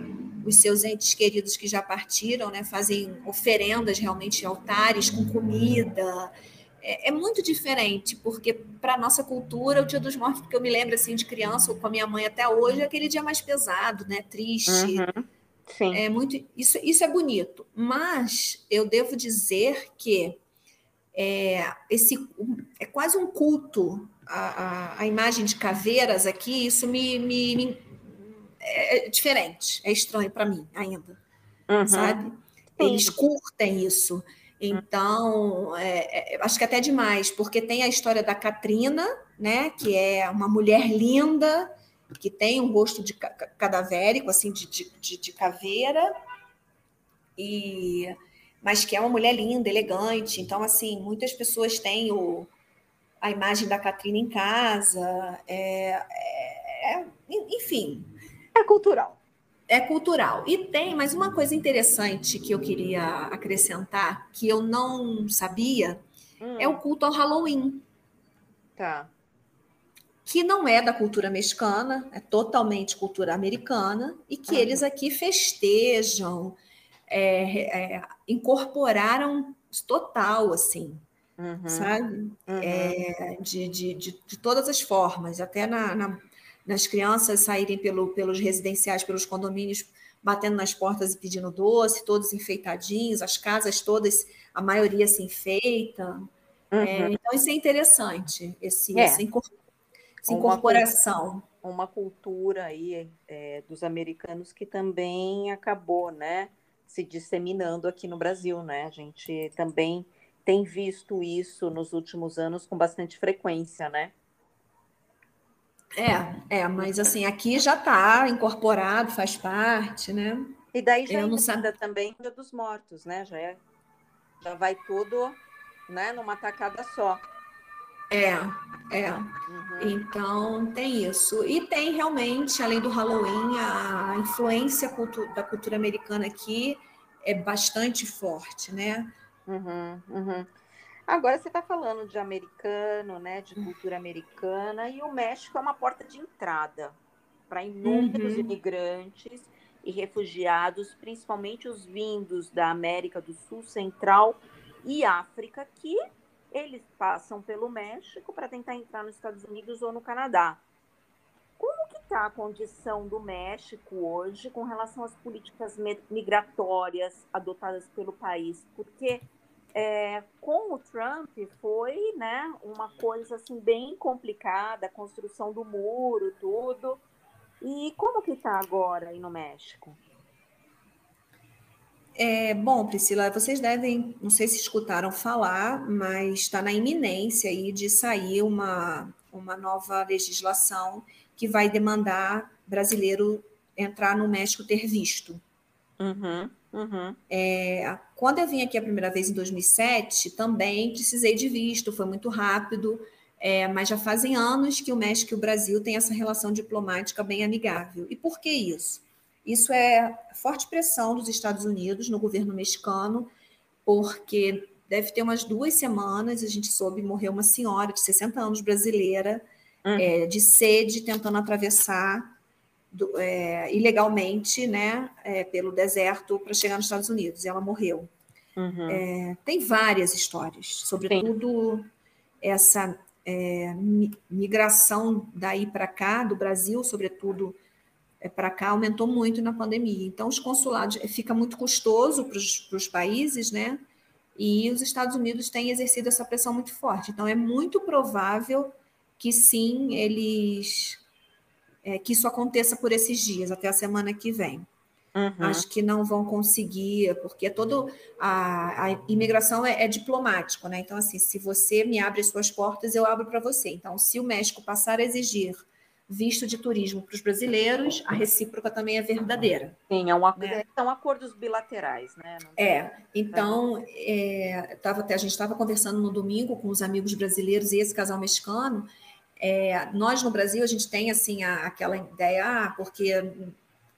os seus entes queridos que já partiram, né? Fazem oferendas realmente altares com comida. É, é muito diferente, porque para a nossa cultura, o Dia dos Mortos, porque eu me lembro assim de criança, ou com a minha mãe até hoje, é aquele dia mais pesado, né? Triste. Uhum. Sim. É muito, isso, isso é bonito. Mas eu devo dizer que é, esse, é quase um culto a, a, a, imagem de caveiras aqui, isso me, me, me é diferente, é estranho para mim ainda, uhum. sabe? Eles curtem isso. Então, é, é, acho que até demais, porque tem a história da Katrina, né, que é uma mulher linda, que tem um rosto de cadavérico, assim, de, de, de caveira, e mas que é uma mulher linda, elegante. Então, assim, muitas pessoas têm o, a imagem da Catrina em casa. É, é, é, enfim. É cultural. É cultural. E tem mais uma coisa interessante que eu queria acrescentar, que eu não sabia, hum. é o culto ao Halloween. Tá. Que não é da cultura mexicana, é totalmente cultura americana, e que uhum. eles aqui festejam, é, é, incorporaram total, assim, uhum. sabe? Uhum. É, de, de, de, de, todas as formas, até na, na, nas crianças saírem pelo, pelos residenciais, pelos condomínios, batendo nas portas e pedindo doce, todos enfeitadinhos, as casas todas, a maioria se enfeita. É, uhum. então, isso é interessante, esse, é. essa, incorporação. Uma, uma cultura aí é, dos americanos que também acabou, né? Se disseminando aqui no Brasil, né? A gente também tem visto isso nos últimos anos com bastante frequência, né? É, é, mas assim, aqui já está incorporado, faz parte, né? E daí já ainda sabe... também Dia dos Mortos, né? Já, é, já vai tudo né, numa tacada só. É, é. Uhum. Então tem isso. E tem realmente, além do Halloween, a influência cultu da cultura americana aqui é bastante forte, né? Uhum, uhum. Agora você está falando de americano, né, de cultura americana, e o México é uma porta de entrada para inúmeros uhum. imigrantes e refugiados, principalmente os vindos da América do Sul, Central e África, que eles passam pelo México para tentar entrar nos Estados Unidos ou no Canadá. Como que está a condição do México hoje com relação às políticas migratórias adotadas pelo país? Porque é, com o Trump foi né, uma coisa assim bem complicada, a construção do muro, tudo. E como que está agora aí no México? É, bom, Priscila, vocês devem, não sei se escutaram falar, mas está na iminência aí de sair uma, uma nova legislação que vai demandar brasileiro entrar no México ter visto. Uhum, uhum. É, quando eu vim aqui a primeira vez em 2007, também precisei de visto, foi muito rápido, é, mas já fazem anos que o México e o Brasil têm essa relação diplomática bem amigável. E por que isso? Isso é forte pressão dos Estados Unidos no governo mexicano, porque deve ter umas duas semanas, a gente soube, morreu uma senhora de 60 anos brasileira, uhum. é, de sede, tentando atravessar do, é, ilegalmente né, é, pelo deserto para chegar nos Estados Unidos. E ela morreu. Uhum. É, tem várias histórias, sobretudo Sim. essa é, migração daí para cá, do Brasil, sobretudo para cá, aumentou muito na pandemia. Então, os consulados é, fica muito custoso para os países, né? E os Estados Unidos têm exercido essa pressão muito forte. Então, é muito provável que sim, eles é, que isso aconteça por esses dias, até a semana que vem. Uhum. Acho que não vão conseguir, porque todo a, a imigração é, é, diplomático, né? Então, assim, se você me abre suas portas, eu abro para você. Então, se o México passar a exigir visto de turismo para os brasileiros, a recíproca também é verdadeira. Sim, é um, né? são acordos bilaterais, né? é, então, é, tava, a gente estava conversando no domingo com os amigos brasileiros e esse casal mexicano, é, nós no Brasil a gente tem assim a, aquela ideia, ah, porque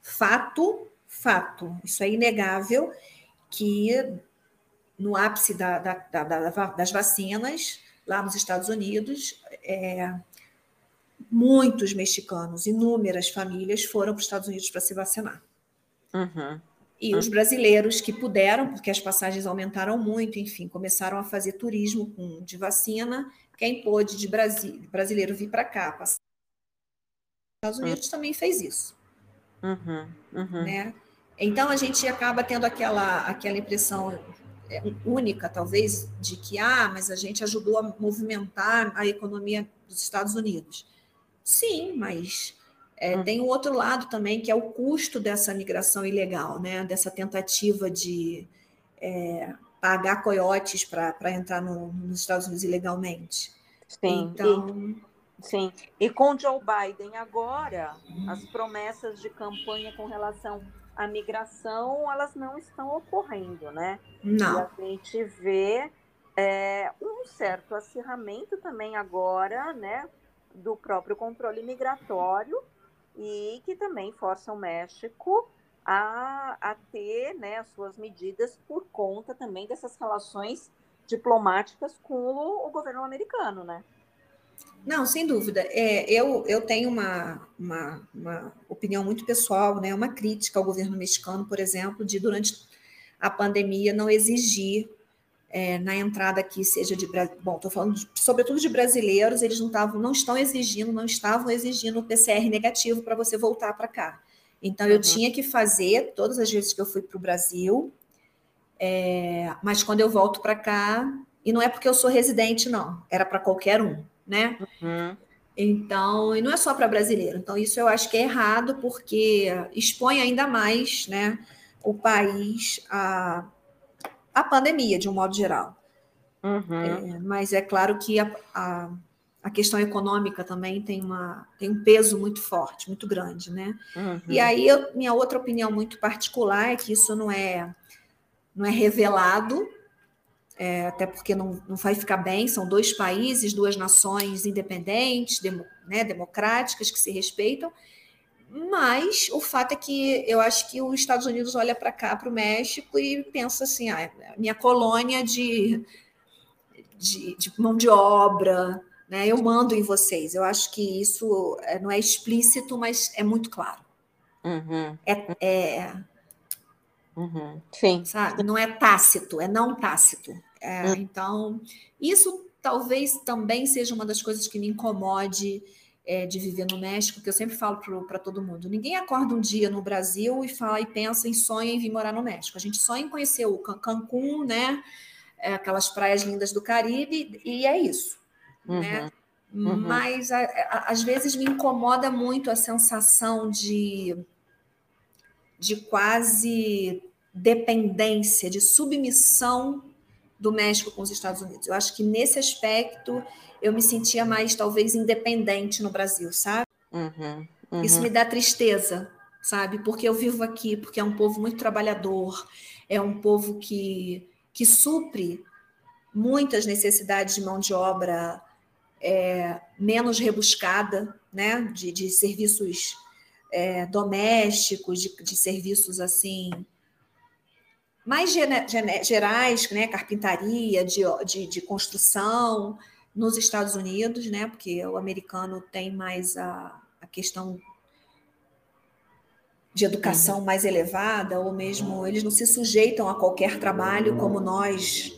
fato, fato, isso é inegável que no ápice da, da, da, das vacinas lá nos Estados Unidos, é, muitos mexicanos, inúmeras famílias foram para os Estados Unidos para se vacinar. Uhum. E os brasileiros que puderam, porque as passagens aumentaram muito, enfim, começaram a fazer turismo com, de vacina quem pôde de Brasil, brasileiro vir para cá, passar. Os Estados Unidos uhum. também fez isso. Uhum, uhum. Né? Então a gente acaba tendo aquela, aquela impressão é, única, talvez, de que ah, mas a gente ajudou a movimentar a economia dos Estados Unidos. Sim, mas é, uhum. tem o outro lado também, que é o custo dessa migração ilegal, né? dessa tentativa de é, pagar coiotes para entrar no, nos Estados Unidos ilegalmente. Sim. Então. E, sim. E com Joe Biden agora, as promessas de campanha com relação à migração, elas não estão ocorrendo, né? Não. E a gente vê é, um certo acirramento também agora, né? Do próprio controle migratório e que também força o México a, a ter né, as suas medidas por conta também dessas relações diplomáticas com o, o governo americano, né? Não, sem dúvida. É, eu, eu tenho uma, uma, uma, opinião muito pessoal, né, uma crítica ao governo mexicano, por exemplo, de durante a pandemia não exigir é, na entrada aqui, seja de bom, estou falando de, sobretudo de brasileiros, eles não tavam, não estão exigindo, não estavam exigindo o PCR negativo para você voltar para cá. Então, eu uhum. tinha que fazer todas as vezes que eu fui para o Brasil, é, mas quando eu volto para cá, e não é porque eu sou residente, não, era para qualquer um, né? Uhum. Então, e não é só para brasileiro. Então, isso eu acho que é errado, porque expõe ainda mais né, o país à, à pandemia, de um modo geral. Uhum. É, mas é claro que a, a a questão econômica também tem, uma, tem um peso muito forte, muito grande, né? Uhum. E aí, eu, minha outra opinião muito particular é que isso não é, não é revelado, é, até porque não, não vai ficar bem, são dois países, duas nações independentes, demo, né, democráticas, que se respeitam, mas o fato é que eu acho que os Estados Unidos olha para cá, para o México, e pensa assim, ah, minha colônia de de, de mão de obra, né? Eu mando em vocês. Eu acho que isso é, não é explícito, mas é muito claro. Uhum. É, é uhum. Sim. Sabe? Não é tácito, é não tácito. É, uhum. Então, isso talvez também seja uma das coisas que me incomode é, de viver no México, que eu sempre falo para todo mundo. Ninguém acorda um dia no Brasil e fala e pensa em sonha em vir morar no México. A gente sonha em conhecer o Cancún, né? É, aquelas praias lindas do Caribe, e é isso. Né? Uhum. Né? Uhum. Mas a, a, às vezes me incomoda muito a sensação de, de quase dependência, de submissão do México com os Estados Unidos. Eu acho que nesse aspecto eu me sentia mais, talvez, independente no Brasil, sabe? Uhum, uhum. Isso me dá tristeza, sabe? Porque eu vivo aqui, porque é um povo muito trabalhador, é um povo que, que supre muitas necessidades de mão de obra é, menos rebuscada, né? De, de serviços é, domésticos, de, de serviços assim mais gerais, né, carpintaria, de, de, de, construção nos Estados Unidos, né, porque o americano tem mais a, a questão de educação uhum. mais elevada, ou mesmo eles não se sujeitam a qualquer trabalho como nós,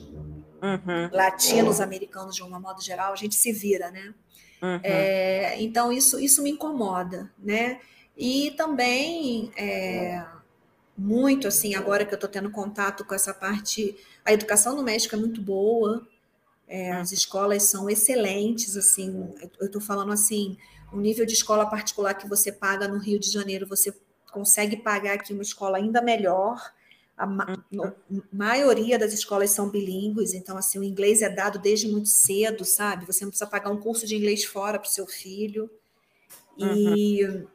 uhum. latinos, americanos, de um modo geral, a gente se vira, né? Uhum. É, então, isso, isso me incomoda, né? E também... É, muito assim, agora que eu estou tendo contato com essa parte. A educação no México é muito boa, é, as escolas são excelentes, assim, eu estou falando assim, o nível de escola particular que você paga no Rio de Janeiro, você consegue pagar aqui uma escola ainda melhor. A ma no, maioria das escolas são bilíngues, então assim, o inglês é dado desde muito cedo, sabe? Você não precisa pagar um curso de inglês fora para o seu filho. E uhum.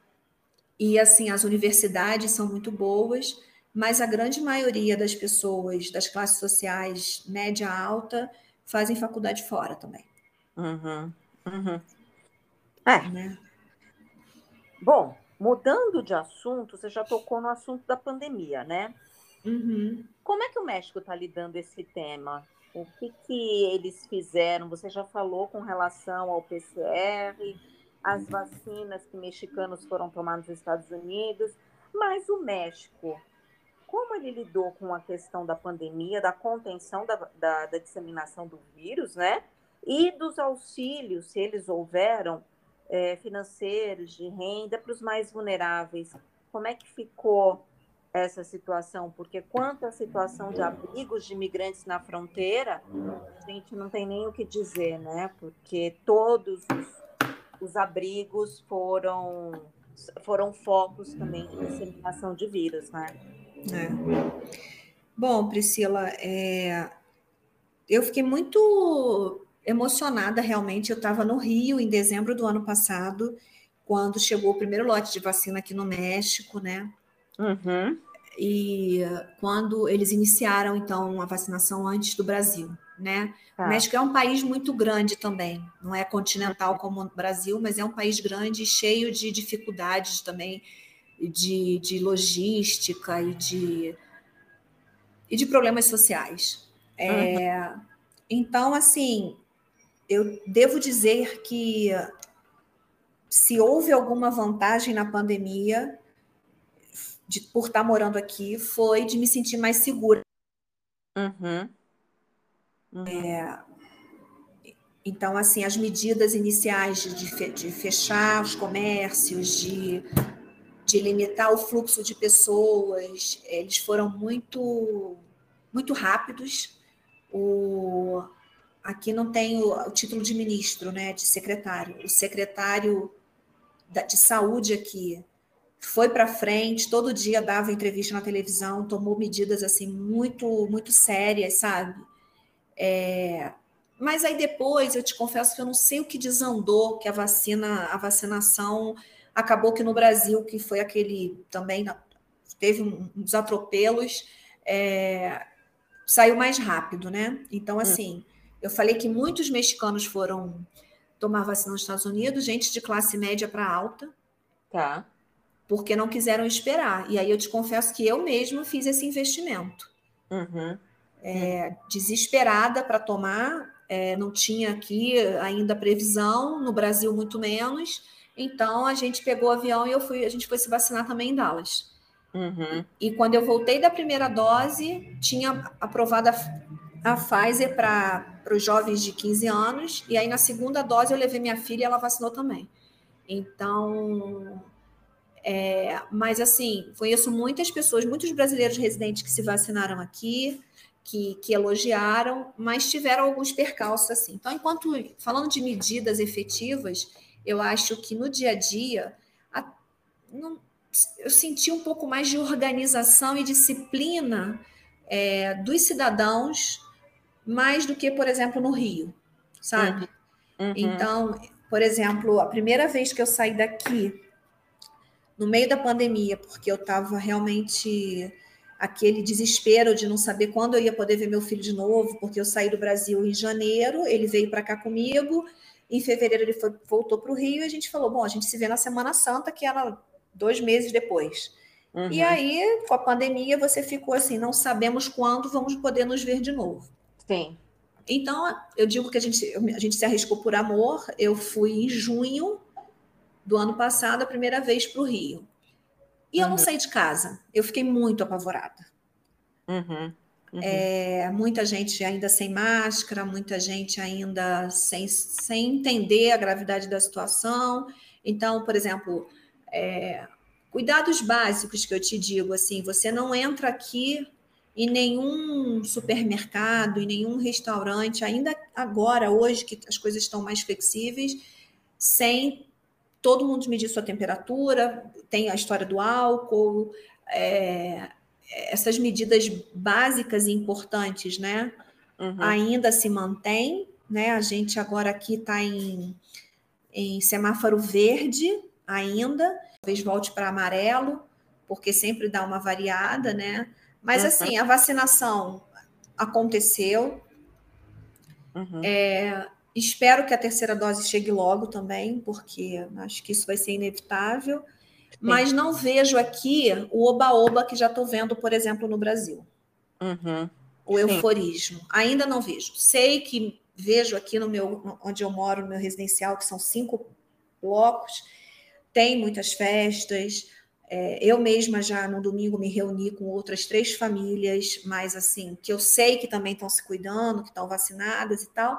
E assim, as universidades são muito boas, mas a grande maioria das pessoas das classes sociais média alta fazem faculdade fora também. Uhum, uhum. É. Né? Bom, mudando de assunto, você já tocou no assunto da pandemia, né? Uhum. Como é que o México está lidando esse tema? O que, que eles fizeram? Você já falou com relação ao PCR, as vacinas que mexicanos foram tomar nos Estados Unidos, mas o México, como ele lidou com a questão da pandemia, da contenção da, da, da disseminação do vírus, né? E dos auxílios, se eles houveram, é, financeiros, de renda para os mais vulneráveis. Como é que ficou essa situação? Porque quanto à situação de abrigos de imigrantes na fronteira, a gente não tem nem o que dizer, né? Porque todos os os abrigos foram, foram focos também de disseminação de vírus, né? É. Bom, Priscila, é... eu fiquei muito emocionada realmente. Eu estava no Rio em dezembro do ano passado, quando chegou o primeiro lote de vacina aqui no México, né? Uhum. E quando eles iniciaram, então, a vacinação antes do Brasil né? Tá. O México é um país muito grande também, não é continental como o Brasil, mas é um país grande e cheio de dificuldades também de, de logística e de, e de problemas sociais. É, uhum. Então, assim, eu devo dizer que se houve alguma vantagem na pandemia, de, por estar morando aqui, foi de me sentir mais segura. Uhum. É, então, assim, as medidas iniciais de, de fechar os comércios, de, de limitar o fluxo de pessoas, eles foram muito, muito rápidos. O, aqui não tem o, o título de ministro, né, de secretário. O secretário da, de saúde aqui foi para frente, todo dia dava entrevista na televisão, tomou medidas assim muito, muito sérias, sabe? É, mas aí depois eu te confesso que eu não sei o que desandou, que a vacina, a vacinação acabou que no Brasil, que foi aquele também teve uns atropelos, é, saiu mais rápido, né? Então, assim, eu falei que muitos mexicanos foram tomar vacina nos Estados Unidos, gente de classe média para alta. Tá. Porque não quiseram esperar. E aí eu te confesso que eu mesma fiz esse investimento. Uhum é, desesperada para tomar, é, não tinha aqui ainda previsão, no Brasil muito menos. Então a gente pegou o avião e eu fui, a gente foi se vacinar também em Dallas. Uhum. E quando eu voltei da primeira dose, tinha aprovado a, a Pfizer para os jovens de 15 anos, e aí na segunda dose eu levei minha filha e ela vacinou também. Então, é, mas assim, conheço muitas pessoas, muitos brasileiros residentes que se vacinaram aqui, que, que, elogiaram, mas tiveram alguns percalços assim. Então, enquanto falando de medidas efetivas, eu acho que no dia a dia a, não, eu senti um pouco mais de organização e disciplina é, dos cidadãos, mais do que, por exemplo, no Rio, sabe? Uhum. Uhum. Então, por exemplo, a primeira vez que eu saí daqui, no meio da pandemia, porque eu estava realmente aquele desespero de não saber quando eu ia poder ver meu filho de novo, porque eu saí do Brasil em janeiro, ele veio para cá comigo, em fevereiro ele foi, voltou para o Rio e a gente falou: bom, a gente se vê na Semana Santa, que era dois meses depois. Uhum. E aí, com a pandemia, você ficou assim: não sabemos quando vamos poder nos ver de novo. Sim. Então, eu digo que a gente, a gente se arriscou por amor. Eu fui em junho do ano passado, a primeira vez para o Rio. E eu não uhum. saí de casa. Eu fiquei muito apavorada. Uhum. Uhum. É, muita gente ainda sem máscara, muita gente ainda sem, sem entender a gravidade da situação. Então, por exemplo, é, cuidados básicos que eu te digo, assim, você não entra aqui em nenhum supermercado, em nenhum restaurante, ainda agora, hoje, que as coisas estão mais flexíveis, sem todo mundo medir sua temperatura, tem a história do álcool, é, essas medidas básicas e importantes, né? Uhum. Ainda se mantém, né? A gente agora aqui está em, em semáforo verde ainda, talvez volte para amarelo, porque sempre dá uma variada, né? Mas uhum. assim, a vacinação aconteceu. Uhum. É, espero que a terceira dose chegue logo também, porque acho que isso vai ser inevitável. Mas não vejo aqui o oba-oba que já estou vendo, por exemplo, no Brasil. Uhum. O euforismo. Sim. Ainda não vejo. Sei que vejo aqui no meu, onde eu moro, no meu residencial, que são cinco blocos, tem muitas festas. É, eu mesma já no domingo me reuni com outras três famílias, mas assim, que eu sei que também estão se cuidando, que estão vacinadas e tal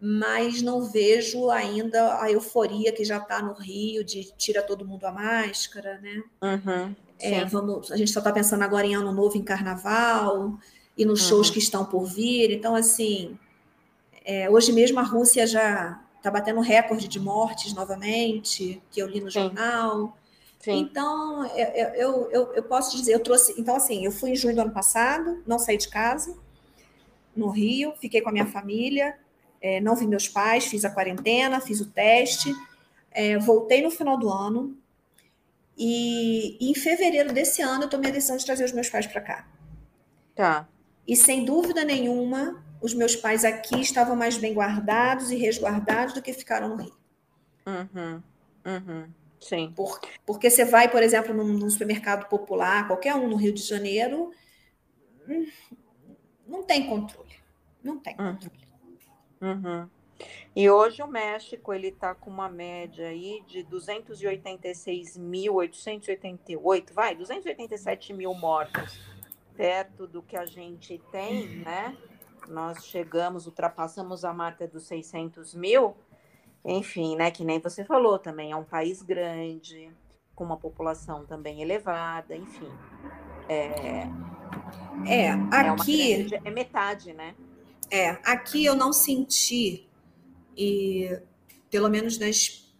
mas não vejo ainda a euforia que já está no Rio de tira todo mundo a máscara, né? Uhum, é, vamos, a gente só está pensando agora em ano novo, em carnaval e nos uhum. shows que estão por vir. Então, assim, é, hoje mesmo a Rússia já está batendo recorde de mortes novamente, que eu li no Sim. jornal. Sim. Então, eu, eu, eu, eu posso dizer, eu trouxe. Então, assim, eu fui em junho do ano passado, não saí de casa, no Rio, fiquei com a minha família é, não vi meus pais, fiz a quarentena, fiz o teste, é, voltei no final do ano. E, e, em fevereiro desse ano eu tomei a decisão de trazer os meus pais para cá. Tá. E sem dúvida nenhuma, os meus pais aqui estavam mais bem guardados e resguardados do que ficaram no Rio. Uhum. Uhum. Sim. Por, porque você vai, por exemplo, num, num, supermercado popular, qualquer um no Rio de Janeiro, hum, não tem controle. Não tem hum. controle. Uhum. E hoje o México ele está com uma média aí de 286.888, vai, 287 mil mortos, perto do que a gente tem, né? Nós chegamos, ultrapassamos a marca dos 600 mil, enfim, né? Que nem você falou também, é um país grande, com uma população também elevada, enfim. É, é aqui. É, grande, é metade, né? É, aqui eu não senti, e pelo menos nas,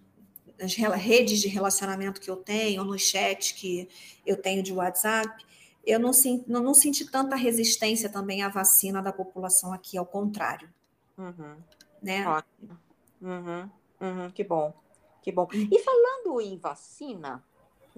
nas redes de relacionamento que eu tenho, no chat que eu tenho de WhatsApp, eu não, não, não senti tanta resistência também à vacina da população aqui, ao contrário. Uhum. Né? Ótimo. Uhum. Uhum. Que bom, que bom. Hum. E falando em vacina,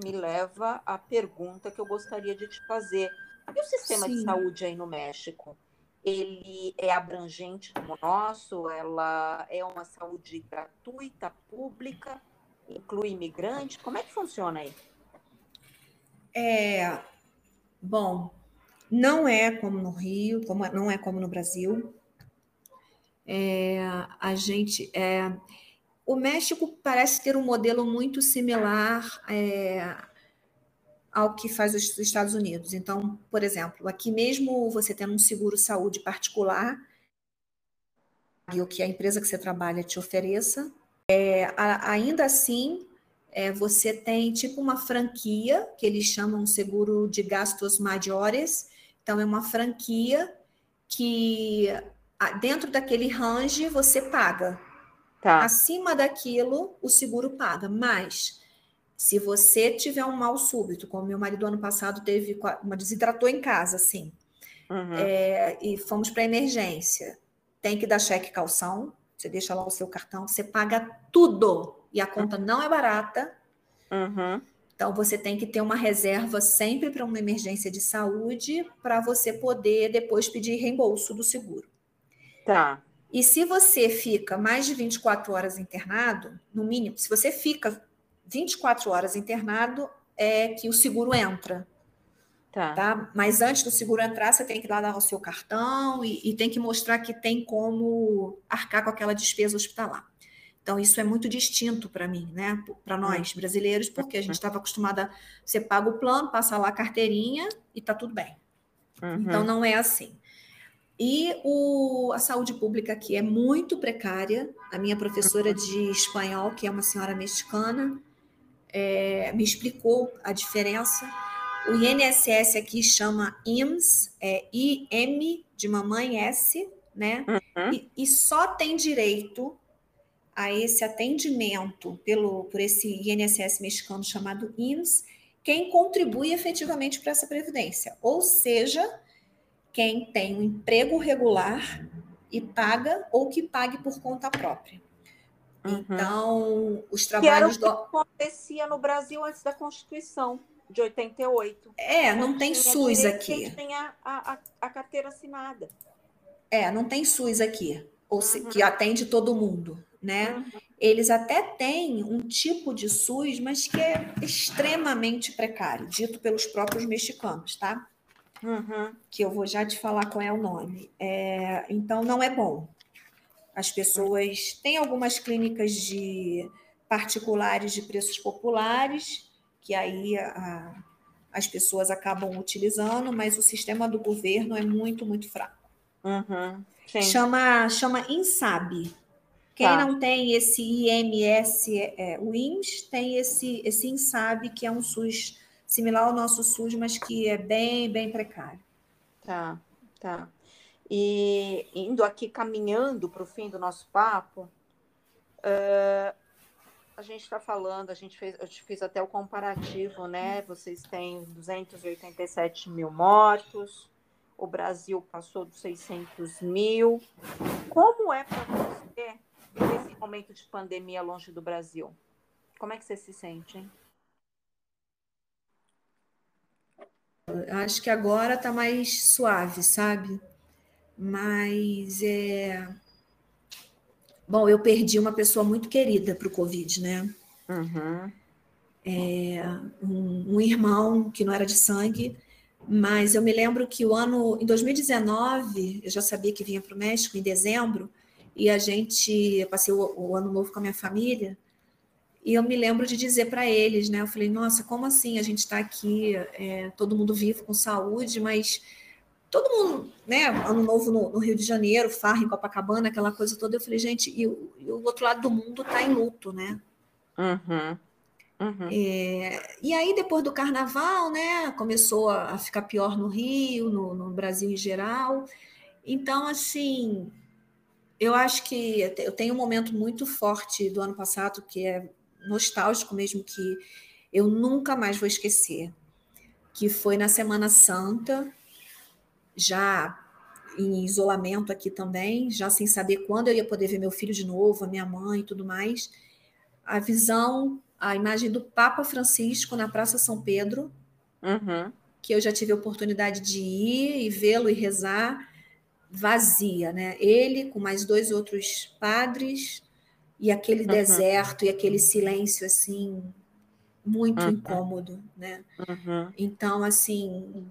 me leva à pergunta que eu gostaria de te fazer. E o sistema Sim. de saúde aí no México? Ele é abrangente como o nosso, ela é uma saúde gratuita, pública, inclui imigrante. Como é que funciona aí? É, bom, não é como no Rio, como, não é como no Brasil. É, a gente. É, o México parece ter um modelo muito similar é, ao que faz os Estados Unidos. Então, por exemplo, aqui mesmo você tendo um seguro saúde particular, o que a empresa que você trabalha te ofereça, é, a, ainda assim é, você tem tipo uma franquia que eles chamam seguro de gastos maiores. Então, é uma franquia que dentro daquele range você paga. Tá. Acima daquilo, o seguro paga. Mas se você tiver um mal súbito, como meu marido ano passado teve uma desidratou em casa, assim, uhum. é, e fomos para emergência, tem que dar cheque calção, você deixa lá o seu cartão, você paga tudo e a conta uhum. não é barata. Uhum. Então você tem que ter uma reserva sempre para uma emergência de saúde para você poder depois pedir reembolso do seguro. Tá. E se você fica mais de 24 horas internado, no mínimo, se você fica 24 horas internado, é que o seguro entra. Tá. tá. Mas antes do seguro entrar, você tem que lá dar o seu cartão e, e tem que mostrar que tem como arcar com aquela despesa hospitalar. Então, isso é muito distinto para mim, né? Para nós brasileiros, porque a gente estava acostumada. Você paga o plano, passa lá a carteirinha e tá tudo bem. Uhum. Então, não é assim. E o, a saúde pública aqui é muito precária. A minha professora de espanhol, que é uma senhora mexicana, é, me explicou a diferença. O INSS aqui chama IMS, é IM de mamãe S, né? Uhum. E, e, só tem direito a esse atendimento pelo por esse INSS mexicano chamado IMS quem contribui efetivamente para essa previdência, ou seja, quem tem um emprego regular e paga ou que pague por conta própria. Uhum. Então, os trabalhos que era o que do... acontecia no Brasil antes da Constituição de 88. É, não tem SUS aqui. Tem a, a, a, carteira assinada. É, não tem SUS aqui, ou se, que uhum. atende todo mundo, né? Uhum. Eles até têm um tipo de SUS, mas que é extremamente precário, dito pelos próprios mexicanos, tá? Uhum. Que eu vou já te falar qual é o nome. É, então, não é bom. As pessoas têm algumas clínicas de particulares de preços populares, que aí a, as pessoas acabam utilizando, mas o sistema do governo é muito, muito fraco. Uhum. Chama, chama INSAB. Quem tá. não tem esse IMS, é, o IMS, tem esse, esse INSAB, que é um SUS similar ao nosso SUS, mas que é bem, bem precário. Tá, tá. E indo aqui caminhando para o fim do nosso papo, uh, a gente está falando, a gente fez, eu te fiz até o comparativo, né? Vocês têm 287 mil mortos, o Brasil passou dos 600 mil. Como é para você esse momento de pandemia longe do Brasil? Como é que você se sente? Hein? Acho que agora está mais suave, sabe? Mas é. Bom, eu perdi uma pessoa muito querida para o Covid, né? Uhum. É, um, um, irmão que não era de sangue, mas eu me lembro que o ano, em 2019, eu já sabia que vinha para o México em dezembro, e a gente, eu passei o, o ano novo com a minha família, e eu me lembro de dizer para eles, né? Eu falei, nossa, como assim a gente está aqui, é, todo mundo vivo com saúde, mas todo mundo, né? Ano novo no, no, Rio de Janeiro, farra em Copacabana, aquela coisa toda. Eu falei, gente, e, e o outro lado do mundo está em luto, né? Uhum. Uhum. É, e aí, depois do carnaval, né, começou a, a ficar pior no Rio, no, no, Brasil em geral. Então, assim, eu acho que eu tenho um momento muito forte do ano passado, que é nostálgico mesmo que eu nunca mais vou esquecer, que foi na Semana Santa, já em isolamento aqui também, já sem saber quando eu ia poder ver meu filho de novo, a minha mãe e tudo mais. A visão, a imagem do Papa Francisco na Praça São Pedro, uhum. que eu já tive a oportunidade de ir e vê-lo e rezar, vazia, né? Ele com mais dois outros padres, e aquele uhum. deserto e aquele silêncio assim muito uhum. incômodo, né? Uhum. Então assim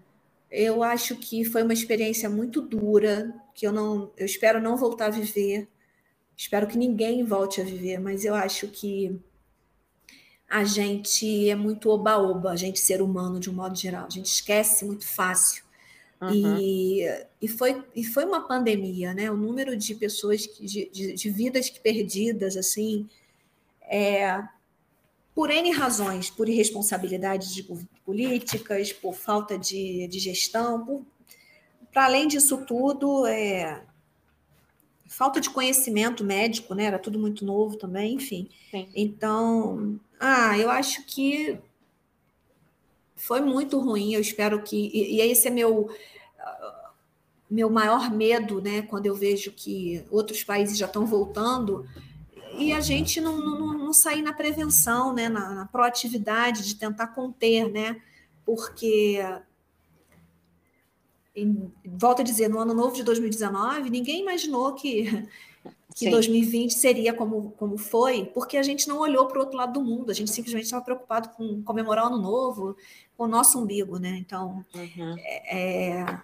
Eu acho que foi uma experiência muito dura, que eu não, eu espero não voltar a viver. Espero que ninguém volte a viver, mas eu acho que a gente é muito oba-oba, a gente ser humano de um modo geral. A gente esquece muito fácil. Uhum. E, e, foi, e foi uma pandemia, né? O número de pessoas, que, de, de, de vidas perdidas, assim, é, por N razões, por irresponsabilidades de políticas, por falta de, de gestão, para além disso tudo, é, falta de conhecimento médico, né? Era tudo muito novo também, enfim. Sim. Então, ah, eu acho que foi muito ruim. Eu espero que. E, e esse é meu meu maior medo, né? Quando eu vejo que outros países já estão voltando e a gente não, não, não sair na prevenção, né? Na, na proatividade de tentar conter, né? Porque em, volto a dizer, no ano novo de 2019, ninguém imaginou que que Sim. 2020 seria como, como foi, porque a gente não olhou para o outro lado do mundo, a gente simplesmente estava preocupado com comemorar o ano novo, com o nosso umbigo, né? Então, uhum. é, é,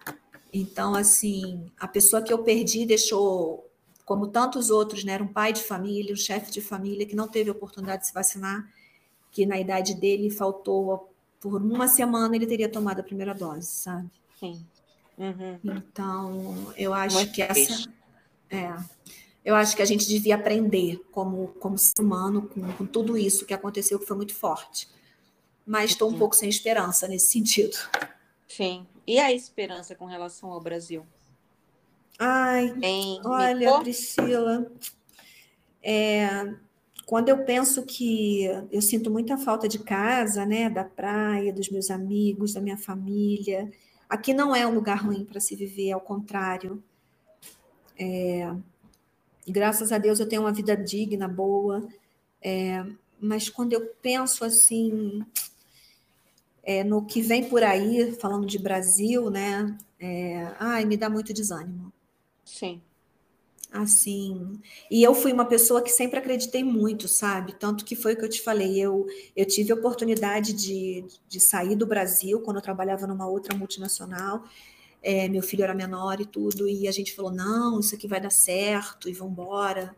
então assim, a pessoa que eu perdi deixou, como tantos outros, né? Era um pai de família, um chefe de família que não teve oportunidade de se vacinar, que na idade dele faltou por uma semana ele teria tomado a primeira dose, sabe? Sim. Uhum. Então, eu acho Muito que essa é eu acho que a gente devia aprender como, como ser humano com, com tudo isso que aconteceu, que foi muito forte. Mas estou um pouco sem esperança nesse sentido. Sim. E a esperança com relação ao Brasil? Ai, em olha, Priscila, é, quando eu penso que eu sinto muita falta de casa, né, da praia, dos meus amigos, da minha família, aqui não é um lugar ruim para se viver, ao contrário. É, graças a Deus eu tenho uma vida digna, boa, é, mas quando eu penso assim é, no que vem por aí, falando de Brasil, né? É, ai, me dá muito desânimo. Sim. Assim, e eu fui uma pessoa que sempre acreditei muito, sabe? Tanto que foi o que eu te falei, eu, eu tive a oportunidade de, de sair do Brasil quando eu trabalhava numa outra multinacional é, meu filho era menor e tudo, e a gente falou: não, isso aqui vai dar certo, e vamos embora.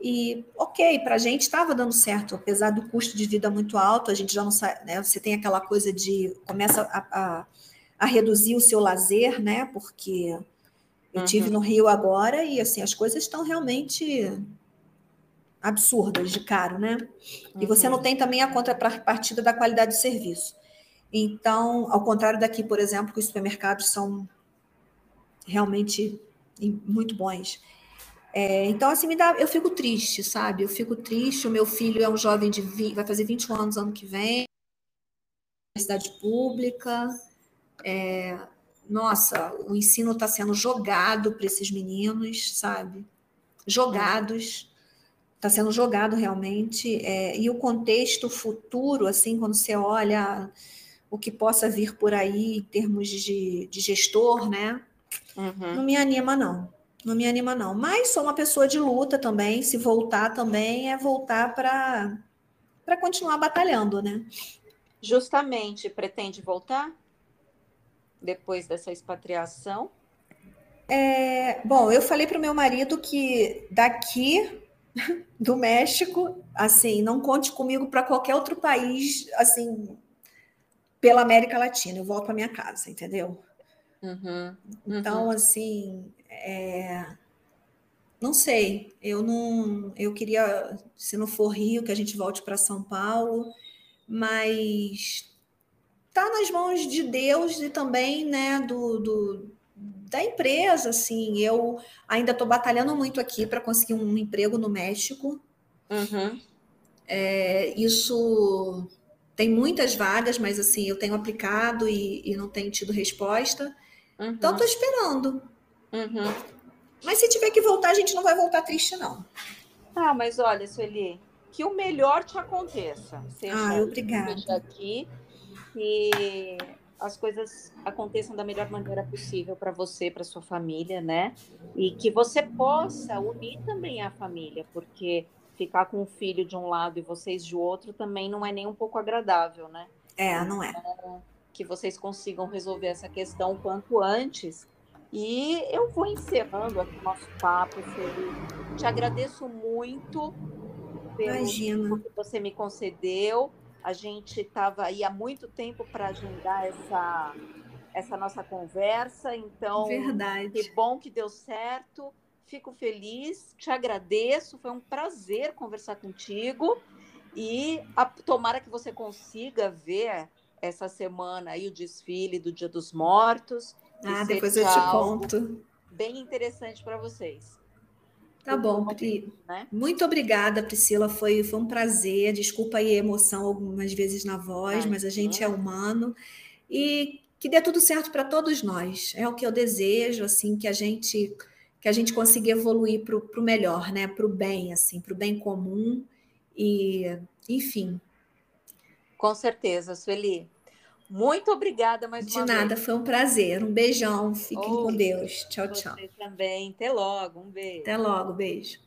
E, ok, para a gente estava dando certo, apesar do custo de vida muito alto, a gente já não sabe, né? Você tem aquela coisa de começa a, a, a reduzir o seu lazer, né? Porque eu uhum. tive no Rio agora e assim as coisas estão realmente absurdas de caro, né? Uhum. E você não uhum. tem também a contrapartida da qualidade do serviço. Então, ao contrário daqui, por exemplo, que os supermercados são realmente muito bons. É, então, assim, me dá, eu fico triste, sabe? Eu fico triste. O meu filho é um jovem de 20, vai fazer 21 anos ano que vem, universidade pública. É, nossa, o ensino está sendo jogado para esses meninos, sabe? Jogados, está sendo jogado realmente. É, e o contexto futuro, assim, quando você olha o que possa vir por aí em termos de, de gestor, né? Uhum. Não me anima, não. Não me anima, não. Mas sou uma pessoa de luta também. Se voltar também é voltar para para continuar batalhando, né? Justamente, pretende voltar depois dessa expatriação? É, bom, eu falei para o meu marido que daqui [laughs] do México, assim, não conte comigo para qualquer outro país, assim, pela América Latina, eu volto para minha casa, entendeu? Uhum, uhum. Então, assim, é... não sei, eu não, eu queria, se não for Rio, que a gente volte para São Paulo, mas tá nas mãos de Deus e também, né, do, do da empresa, assim, eu ainda estou batalhando muito aqui para conseguir um emprego no México. Uhum. É, isso tem muitas vagas, mas assim, eu tenho aplicado e, e não tenho tido resposta. Uhum. Então, estou esperando. Uhum. Mas se tiver que voltar, a gente não vai voltar triste, não. Ah, mas olha, Sueli, que o melhor te aconteça. Seja, ah, obrigada. Seja aqui e as coisas aconteçam da melhor maneira possível para você, para sua família, né? E que você possa unir também a família, porque ficar com o filho de um lado e vocês de outro também não é nem um pouco agradável, né? É, não é. Então, que vocês consigam resolver essa questão o quanto antes. E eu vou encerrando aqui o nosso papo, Felipe. Te agradeço muito pelo Imagina. que você me concedeu. A gente estava aí há muito tempo para agendar essa, essa nossa conversa, então Verdade. que bom que deu certo. Fico feliz, te agradeço, foi um prazer conversar contigo e a, tomara que você consiga ver essa semana aí o desfile do Dia dos Mortos. Ah, depois eu te conto. Bem interessante para vocês. Tá bom, Pri. Né? Muito obrigada, Priscila. Foi, foi um prazer. Desculpa aí a emoção algumas vezes na voz, ah, mas a gente é humano. E que dê tudo certo para todos nós. É o que eu desejo, assim, que a gente que a gente consiga evoluir para o melhor, né? Para o bem, assim, para o bem comum. E, enfim. Com certeza, Sueli. Muito obrigada mais De nada, vez. foi um prazer. Um beijão. Fiquem oh, com Deus. Tchau, tchau. Você também. Até logo. Um beijo. Até logo. Beijo.